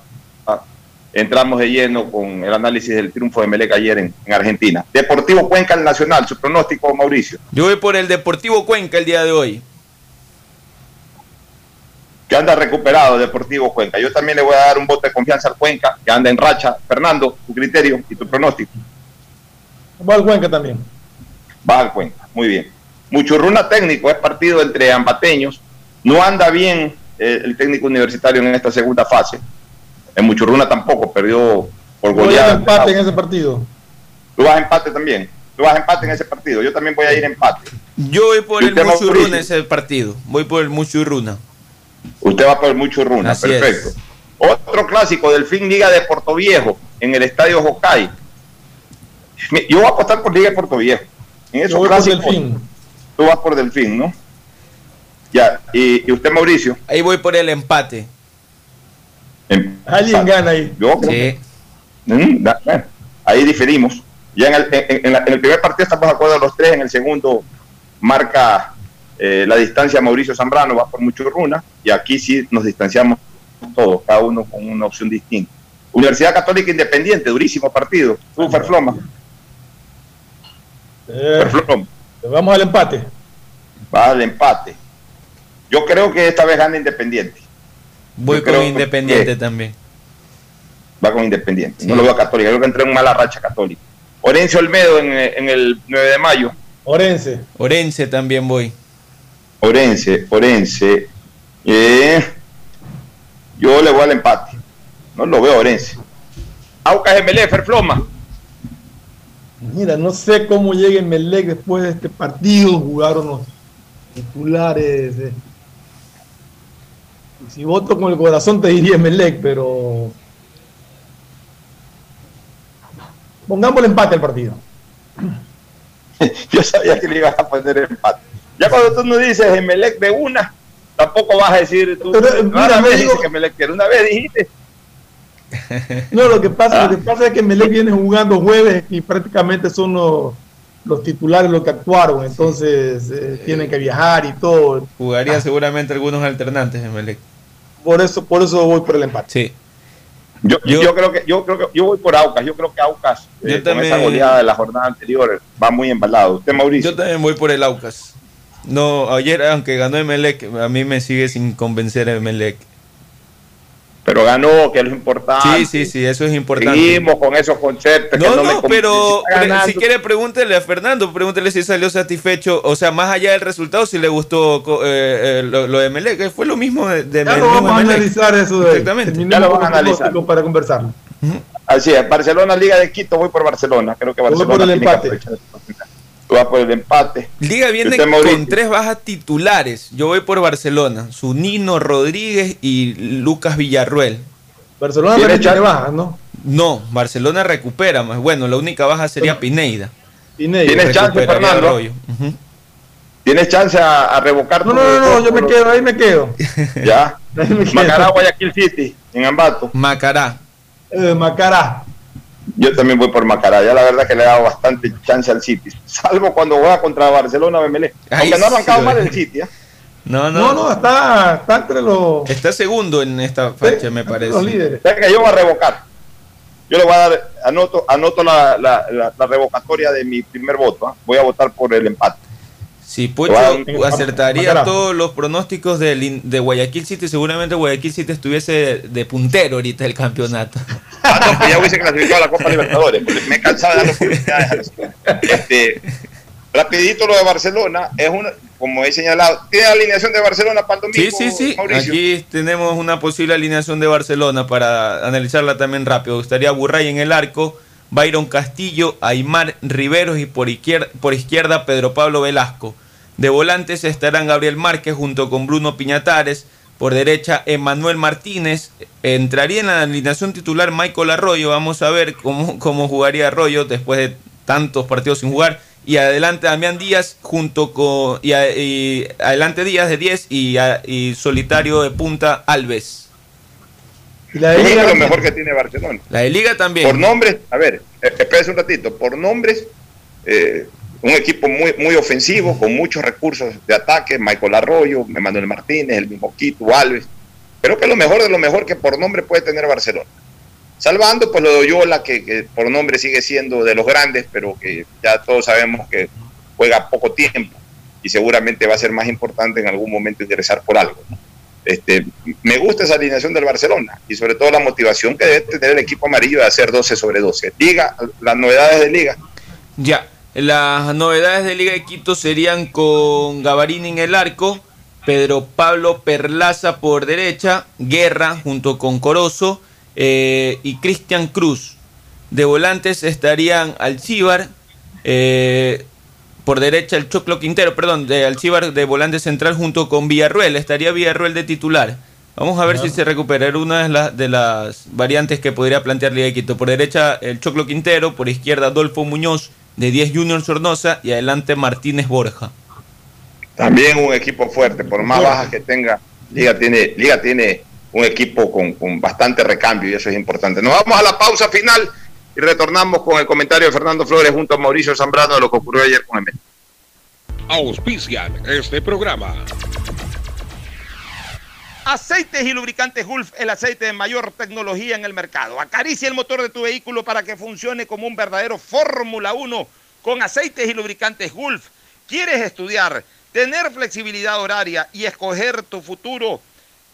entramos de lleno con el análisis del triunfo de Melec ayer en, en Argentina. Deportivo Cuenca el Nacional, su pronóstico, Mauricio. Yo voy por el Deportivo Cuenca el día de hoy. Que anda recuperado Deportivo Cuenca. Yo también le voy a dar un voto de confianza al Cuenca, que anda en racha. Fernando, tu criterio y tu pronóstico. Va al Cuenca también. Va al Cuenca, muy bien. Muchurruna técnico, es partido entre ambateños. No anda bien eh, el técnico universitario en esta segunda fase. En Muchurruna tampoco, perdió por Voy a goleada. empate en ese partido. Tú vas a empate también. Tú vas a empate en ese partido. Yo también voy a ir a empate. Yo voy por ¿Y el? Muchurruna ese partido. Voy por el Muchurruna. Usted va por el Muchurruna, Así perfecto. Otro clásico del fin Liga de Puerto Viejo en el estadio Hokkaido. Mi- Yo voy a apostar por Liga de Puerto Viejo. En esos Yo voy por clásicos. Delfín. Tú vas por Delfín, ¿no? Ya, y, y usted, Mauricio. Ahí voy por el empate. Alguien gana ahí. Yo creo que- Mm, da- bueno, ahí diferimos. Ya en el, en- en la- en el primer partido estamos de acuerdo los tres, en el segundo marca eh, la distancia Mauricio Zambrano, va por mucho runa, y aquí sí nos distanciamos todos, cada uno con una opción distinta. Universidad Católica Independiente, durísimo partido. Tú, Ferfloma. Eh, vamos al empate. Va al empate. Yo creo que esta vez gana Independiente. Voy Yo con Independiente que también. Va con Independiente. No lo veo a Católica. Creo que entró en mala racha Católica. Orense Olmedo en, en el 9 de mayo. Orense. Orense también voy. Orense, Orense. Eh, yo le voy al empate. No lo veo a Orense. Aucas MLE, Ferfloma. Mira, no sé cómo llegue Melec después de este partido. Jugaron los titulares. eh. Si voto con el corazón te diría Melec, pero. Pongamos el empate al partido. Yo sabía que le ibas a poner empate. Ya cuando tú no dices Emelec de una, tampoco vas a decir tú. Pero, mira, rara vez me digo- que Emelec quiere. Una vez dijiste. No, lo que pasa, lo que pasa es que Melec viene jugando jueves y prácticamente son los, los titulares los que actuaron, entonces eh, tienen que viajar y todo. Jugaría seguramente algunos alternantes en Melec. Por eso, por eso voy por el empate. Sí. Yo, yo, creo que yo creo que yo voy por Aucas. Yo creo que Aucas Yo eh, con también- esa goleada de la jornada anterior va muy embalado. Usted Mauricio. Yo también voy por el Aucas. No, ayer, aunque ganó Emelec, a mí me sigue sin convencer Emelec. Pero ganó, que es lo importante. Sí, sí, sí, eso es importante. Seguimos con esos conceptos. No, que no, no, me convencen. pero si quiere pregúntele a Fernando, pregúntele si salió satisfecho, o sea, más allá del resultado, si le gustó co- eh, eh, lo, lo de Melec, que fue lo mismo de, de Ya lo vamos a analizar eso de Exactamente. terminemos Ya lo van a analizar. para conversarlo. Así es, Barcelona, Liga de Quito, voy por Barcelona. Creo que Voy Barcelona por el tiene que vas por el empate. Liga viene con tres bajas titulares. Yo voy por Barcelona. Zunino Rodríguez y Lucas Villarruel. Barcelona ¿Tiene también tiene bajas, ¿no? No, Barcelona recupera más. Bueno, la única baja sería Pineida. Pineida. ¿Tienes chance, Fernando? ¿Tienes chance a, a revocar No, no, no, no, yo me quedo, ahí me quedo. Ya. Me quedo. Macará, Guayaquil City, en Ambato. Macará. Eh, Macará. Yo también voy por Macará. Ya la verdad que le he dado bastante chance al City. Salvo cuando juega contra Barcelona Bemelé. Ahí Aunque no ha sí, arrancado lo mal el City. ¿eh? No, no. No, no, está, está entre los, Está segundo en esta fecha, me parece. los líderes. Que yo voy a revocar. Yo le voy a dar, anoto, anoto la, la, la- la revocatoria de mi primer voto. ¿ah? Voy a votar por el empate. Si Pocho acertaría todos los pronósticos in- de, Guayaquil City, seguramente Guayaquil City estuviese de puntero ahorita del campeonato. Ah, no, que ya hubiese clasificado a la Copa Libertadores. porque Me he cansado de dar oportunidades Este, rapidito lo de Barcelona. Es una, como he señalado, tiene la alineación de Barcelona para el domingo. Sí, sí, sí. Mauricio? Aquí tenemos una posible alineación de Barcelona para analizarla también rápido. Estaría Burray en el arco, Byron Castillo, Aymar Riveros y por izquierda, Pedro Pablo Velasco. De volantes estarán Gabriel Márquez junto con Bruno Piñatares. Por derecha, Emanuel Martínez. Entraría en la alineación titular Michael Arroyo. Vamos a ver cómo, jugaría Arroyo después de tantos partidos sin jugar. Y adelante Damián Díaz junto con... Adelante Díaz de 10 y, a- y solitario de punta Alves. Y la de creo que Liga es lo mejor que tiene Barcelona. La de Liga también. Por nombres, a ver, eh, espérese un ratito. Por nombres, eh, un equipo muy, muy ofensivo, con muchos recursos de ataque. Michael Arroyo, Emanuel Martínez, el mismo Quito, Alves. Creo que es lo mejor de lo mejor que por nombre puede tener Barcelona. Salvando pues lo de Oyola, que, que por nombre sigue siendo de los grandes, pero que ya todos sabemos que juega poco tiempo y seguramente va a ser más importante en algún momento ingresar por algo. ¿no? Este, me gusta esa alineación del Barcelona y sobre todo la motivación que debe tener el equipo amarillo de hacer 12 sobre 12. Liga, las novedades de Liga. Ya, las novedades de Liga de Quito serían con Gavarini en el arco, Pedro Pablo Perlaza por derecha, Guerra junto con Corozo eh, y Cristian Cruz. De volantes estarían Alcíbar, eh, por derecha el Choclo Quintero, perdón, de Alcíbar de volante central junto con Villarruel. Estaría Villarruel de titular. Vamos a ver si se recupera. Era una de, las- de las variantes que podría plantear Liga de Quito. Por derecha el Choclo Quintero, por izquierda Adolfo Muñoz de 10 Junior Sornosa y adelante Martínez Borja. También un equipo fuerte, por más bajas que tenga. Liga tiene, Liga tiene un equipo con, con bastante recambio y eso es importante. Nos vamos a la pausa final y retornamos con el comentario de Fernando Flores junto a Mauricio Zambrano de lo que ocurrió ayer con el Auspician este programa. Aceites y lubricantes Gulf, el aceite de mayor tecnología en el mercado. Acaricia el motor de tu vehículo para que funcione como un verdadero Fórmula 1 con aceites y lubricantes Gulf. ¿Quieres estudiar, tener flexibilidad horaria y escoger tu futuro?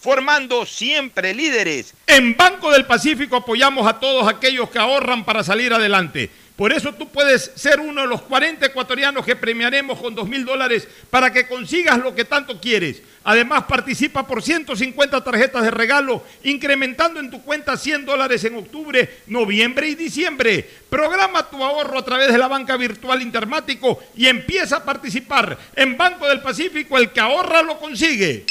formando siempre líderes. En Banco del Pacífico apoyamos a todos aquellos que ahorran para salir adelante. Por eso tú puedes ser uno de los 40 ecuatorianos que premiaremos con 2 mil dólares para que consigas lo que tanto quieres. Además, participa por 150 tarjetas de regalo, incrementando en tu cuenta 100 dólares en octubre, noviembre y diciembre. Programa tu ahorro a través de la banca virtual Intermático y empieza a participar. En Banco del Pacífico, el que ahorra lo consigue.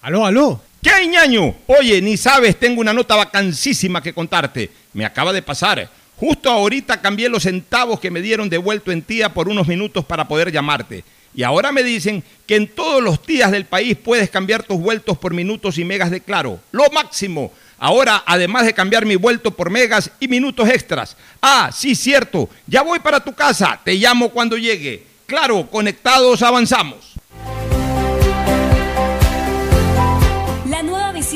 Aló, aló. ¿Qué hay, ñaño? Oye, ni sabes, tengo una nota vacancísima que contarte. Me acaba de pasar. Justo ahorita cambié los centavos que me dieron devuelto en tía por unos minutos para poder llamarte. Y ahora me dicen que en todos los días del país puedes cambiar tus vueltos por minutos y megas de claro. Lo máximo. Ahora, además de cambiar mi vuelto por megas y minutos extras. Ah, sí, cierto. Ya voy para tu casa. Te llamo cuando llegue. Claro, conectados avanzamos.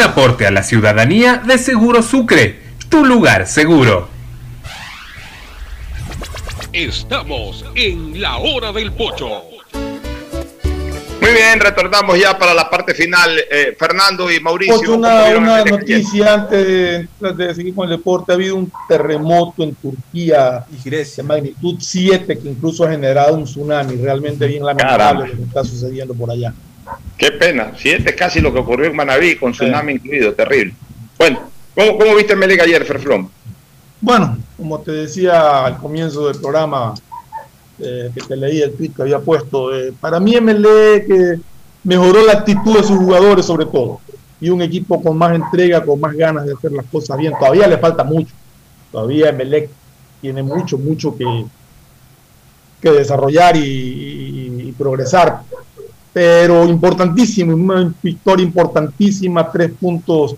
Un aporte a la ciudadanía de Seguro Sucre, tu lugar seguro. Estamos en la hora del pocho. Muy bien, retornamos ya para la parte final. Eh, Fernando y Mauricio. Ocho, ¿cómo una, noticia antes de, de seguir con el deporte. Ha habido un terremoto en Turquía de magnitud 7 que incluso ha generado un tsunami. Realmente bien lamentable Caramba. lo que está sucediendo por allá. Qué pena. Siete casi lo que ocurrió en Manaví, con tsunami incluido. Terrible. Bueno, ¿cómo, cómo viste Melec ayer, Ferflón? Bueno, como te decía al comienzo del programa, eh, que te leí el tweet que había puesto, eh, para mí MLE que mejoró la actitud de sus jugadores sobre todo, y un equipo con más entrega, con más ganas de hacer las cosas bien. Todavía le falta mucho, todavía MLE tiene mucho, mucho que, que desarrollar y, y- y progresar, pero importantísimo, una victoria importantísima, tres puntos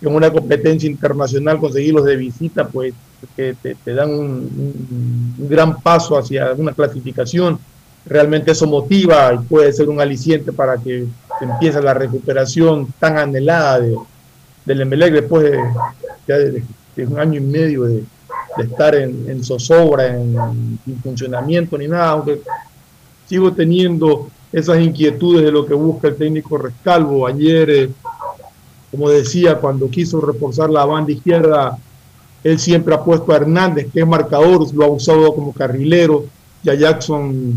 en una competencia internacional, conseguirlos de visita, pues que te, dan un, gran paso hacia una clasificación. Realmente eso motiva y puede ser un aliciente para que empiece la recuperación tan anhelada de, del Emelec después de, de- de un año y medio de, estar en, en zozobra, en, sin funcionamiento ni nada, aunque sigo teniendo esas inquietudes de lo que busca el técnico Rescalvo. Ayer, eh, como decía, cuando quiso reforzar la banda izquierda, él siempre ha puesto a Hernández, que es marcador, lo ha usado como carrilero, y a Jackson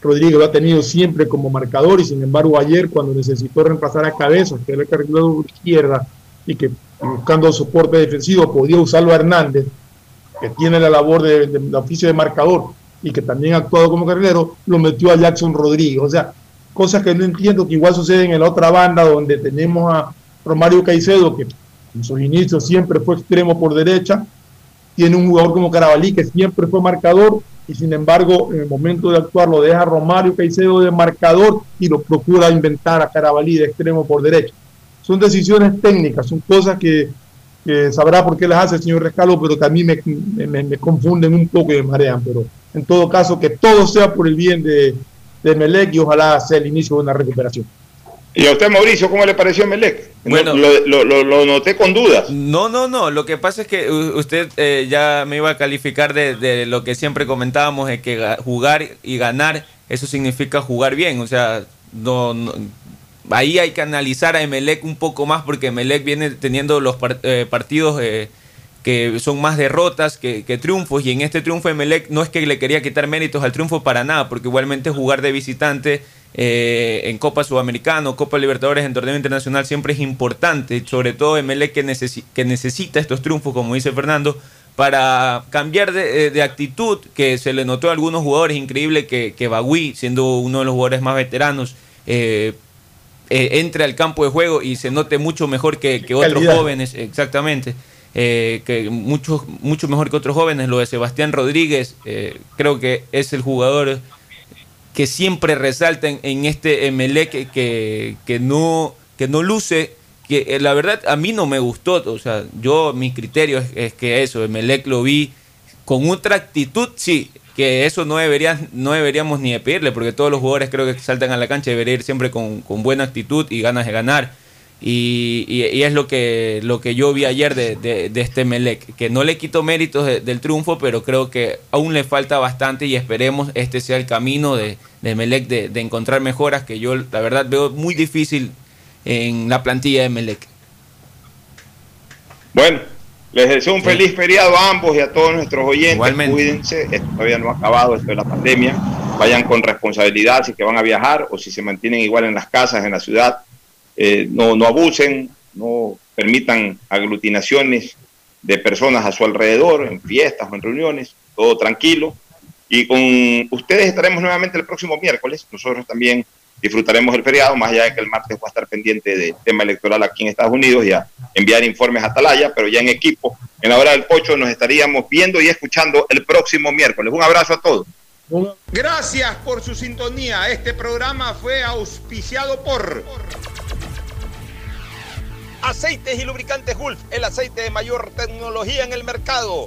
Rodríguez lo ha tenido siempre como marcador, y sin embargo ayer cuando necesitó reemplazar a Cabezas, que era el carrilero izquierda, y que buscando soporte defensivo podía usarlo a Hernández, que tiene la labor de oficio de marcador, y que también ha actuado como carrilero, lo metió a Jackson Rodríguez. O sea, cosas que no entiendo que igual suceden en la otra banda, donde tenemos a Romario Caicedo, que en sus inicios siempre fue extremo por derecha, tiene un jugador como Carabalí que siempre fue marcador y sin embargo en el momento de actuar lo deja Romario Caicedo de marcador y lo procura inventar a Carabalí de extremo por derecha. Son decisiones técnicas, son cosas que que sabrá por qué las hace el señor Rescalvo, pero que a mí me, me- me confunden un poco y me marean. Pero en todo caso, que todo sea por el bien de, de Melec y ojalá sea el inicio de una recuperación. Y a usted, Mauricio, ¿cómo le pareció Melec? Bueno. lo, lo- lo- lo noté con dudas. No, no, no. Lo que pasa es que usted eh, ya me iba a calificar de, de lo que siempre comentábamos, de que ga- jugar y ganar, eso significa jugar bien. O sea, no, no- ahí hay que analizar a Emelec un poco más porque Emelec viene teniendo los eh, partidos eh, que son más derrotas que, triunfos. Y en este triunfo Emelec no es que le quería quitar méritos al triunfo para nada, porque igualmente jugar de visitante eh, en Copa Sudamericana Copa Libertadores en torneo internacional siempre es importante, sobre todo Emelec que, que necesita estos triunfos, como dice Fernando, para cambiar de, actitud que se le notó a algunos jugadores, increíble que, que Bagui, siendo uno de los jugadores más veteranos, eh, entre al campo de juego y se note mucho mejor que, que otros jóvenes, exactamente. eh, que mucho, mucho mejor que otros jóvenes. Lo de Sebastián Rodríguez, eh, creo que es el jugador que siempre resalta en, en este Emelec que, que, que no, que no luce. Que eh, la verdad a mí no me gustó, o sea, yo mi criterio es, es que eso, Emelec lo vi con otra actitud, sí, que eso no, debería, no deberíamos ni de pedirle, porque todos los jugadores creo que saltan a la cancha deberían ir siempre con, buena actitud y ganas de ganar. Y, es lo que, lo que yo vi ayer de, de- este Melec, que no le quito méritos de- del triunfo, pero creo que aún le falta bastante y esperemos este sea el camino de, Melec de encontrar mejoras que yo la verdad veo muy difícil en la plantilla de Melec. Bueno, les deseo un feliz feriado a ambos y a todos nuestros oyentes. Igualmente. Cuídense, esto todavía no ha acabado, esto de la pandemia. Vayan con responsabilidad si que van a viajar o si se mantienen igual en las casas, en la ciudad. Eh, no, no abusen, no permitan aglutinaciones de personas a su alrededor, en fiestas o en reuniones, todo tranquilo. Y con ustedes estaremos nuevamente el próximo miércoles. Nosotros también disfrutaremos el feriado, más allá de que el martes voy a estar pendiente del tema electoral aquí en Estados Unidos y a enviar informes a Atalaya, pero ya en equipo, en la hora del pocho, nos estaríamos viendo y escuchando el próximo miércoles. Un abrazo a todos. Gracias por su sintonía. Este programa fue auspiciado por Aceites y lubricantes Gulf, el aceite de mayor tecnología en el mercado.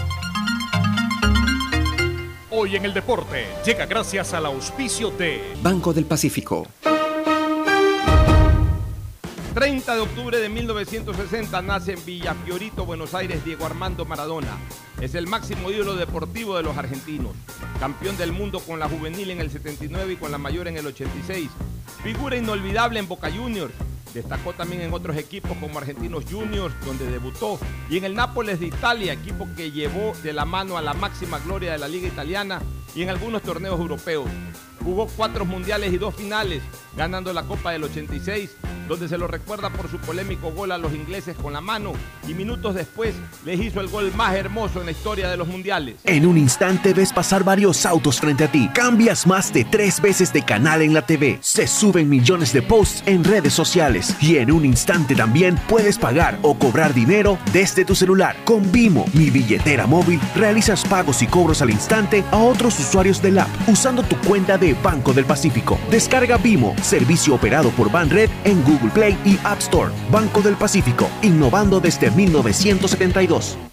Hoy en el deporte llega gracias al auspicio de Banco del Pacífico. 30 de octubre de 1960 nace en Villafiorito, Buenos Aires, Diego Armando Maradona. Es el máximo ídolo deportivo de los argentinos. Campeón del mundo con la juvenil en el 79 y con la mayor en el 86. Figura inolvidable en Boca Juniors. Destacó también en otros equipos como Argentinos Juniors, donde debutó, y en el Nápoles de Italia, equipo que llevó de la mano a la máxima gloria de la Liga Italiana y en algunos torneos europeos. Jugó cuatro mundiales y dos finales, ganando la Copa del 86, donde se lo recuerda por su polémico gol a los ingleses con la mano y minutos después les hizo el gol más hermoso en la historia de los mundiales. En un instante ves pasar varios autos frente a ti. Cambias más de tres veces de canal en la TV. Se suben millones de posts en redes sociales. Y en un instante también puedes pagar o cobrar dinero desde tu celular. Con Vimo, mi billetera móvil, realizas pagos y cobros al instante a otros usuarios del app usando tu cuenta Banco del Pacífico. Descarga Vimo, servicio operado por Banred en Google Play y App Store. Banco del Pacífico, innovando desde 1972.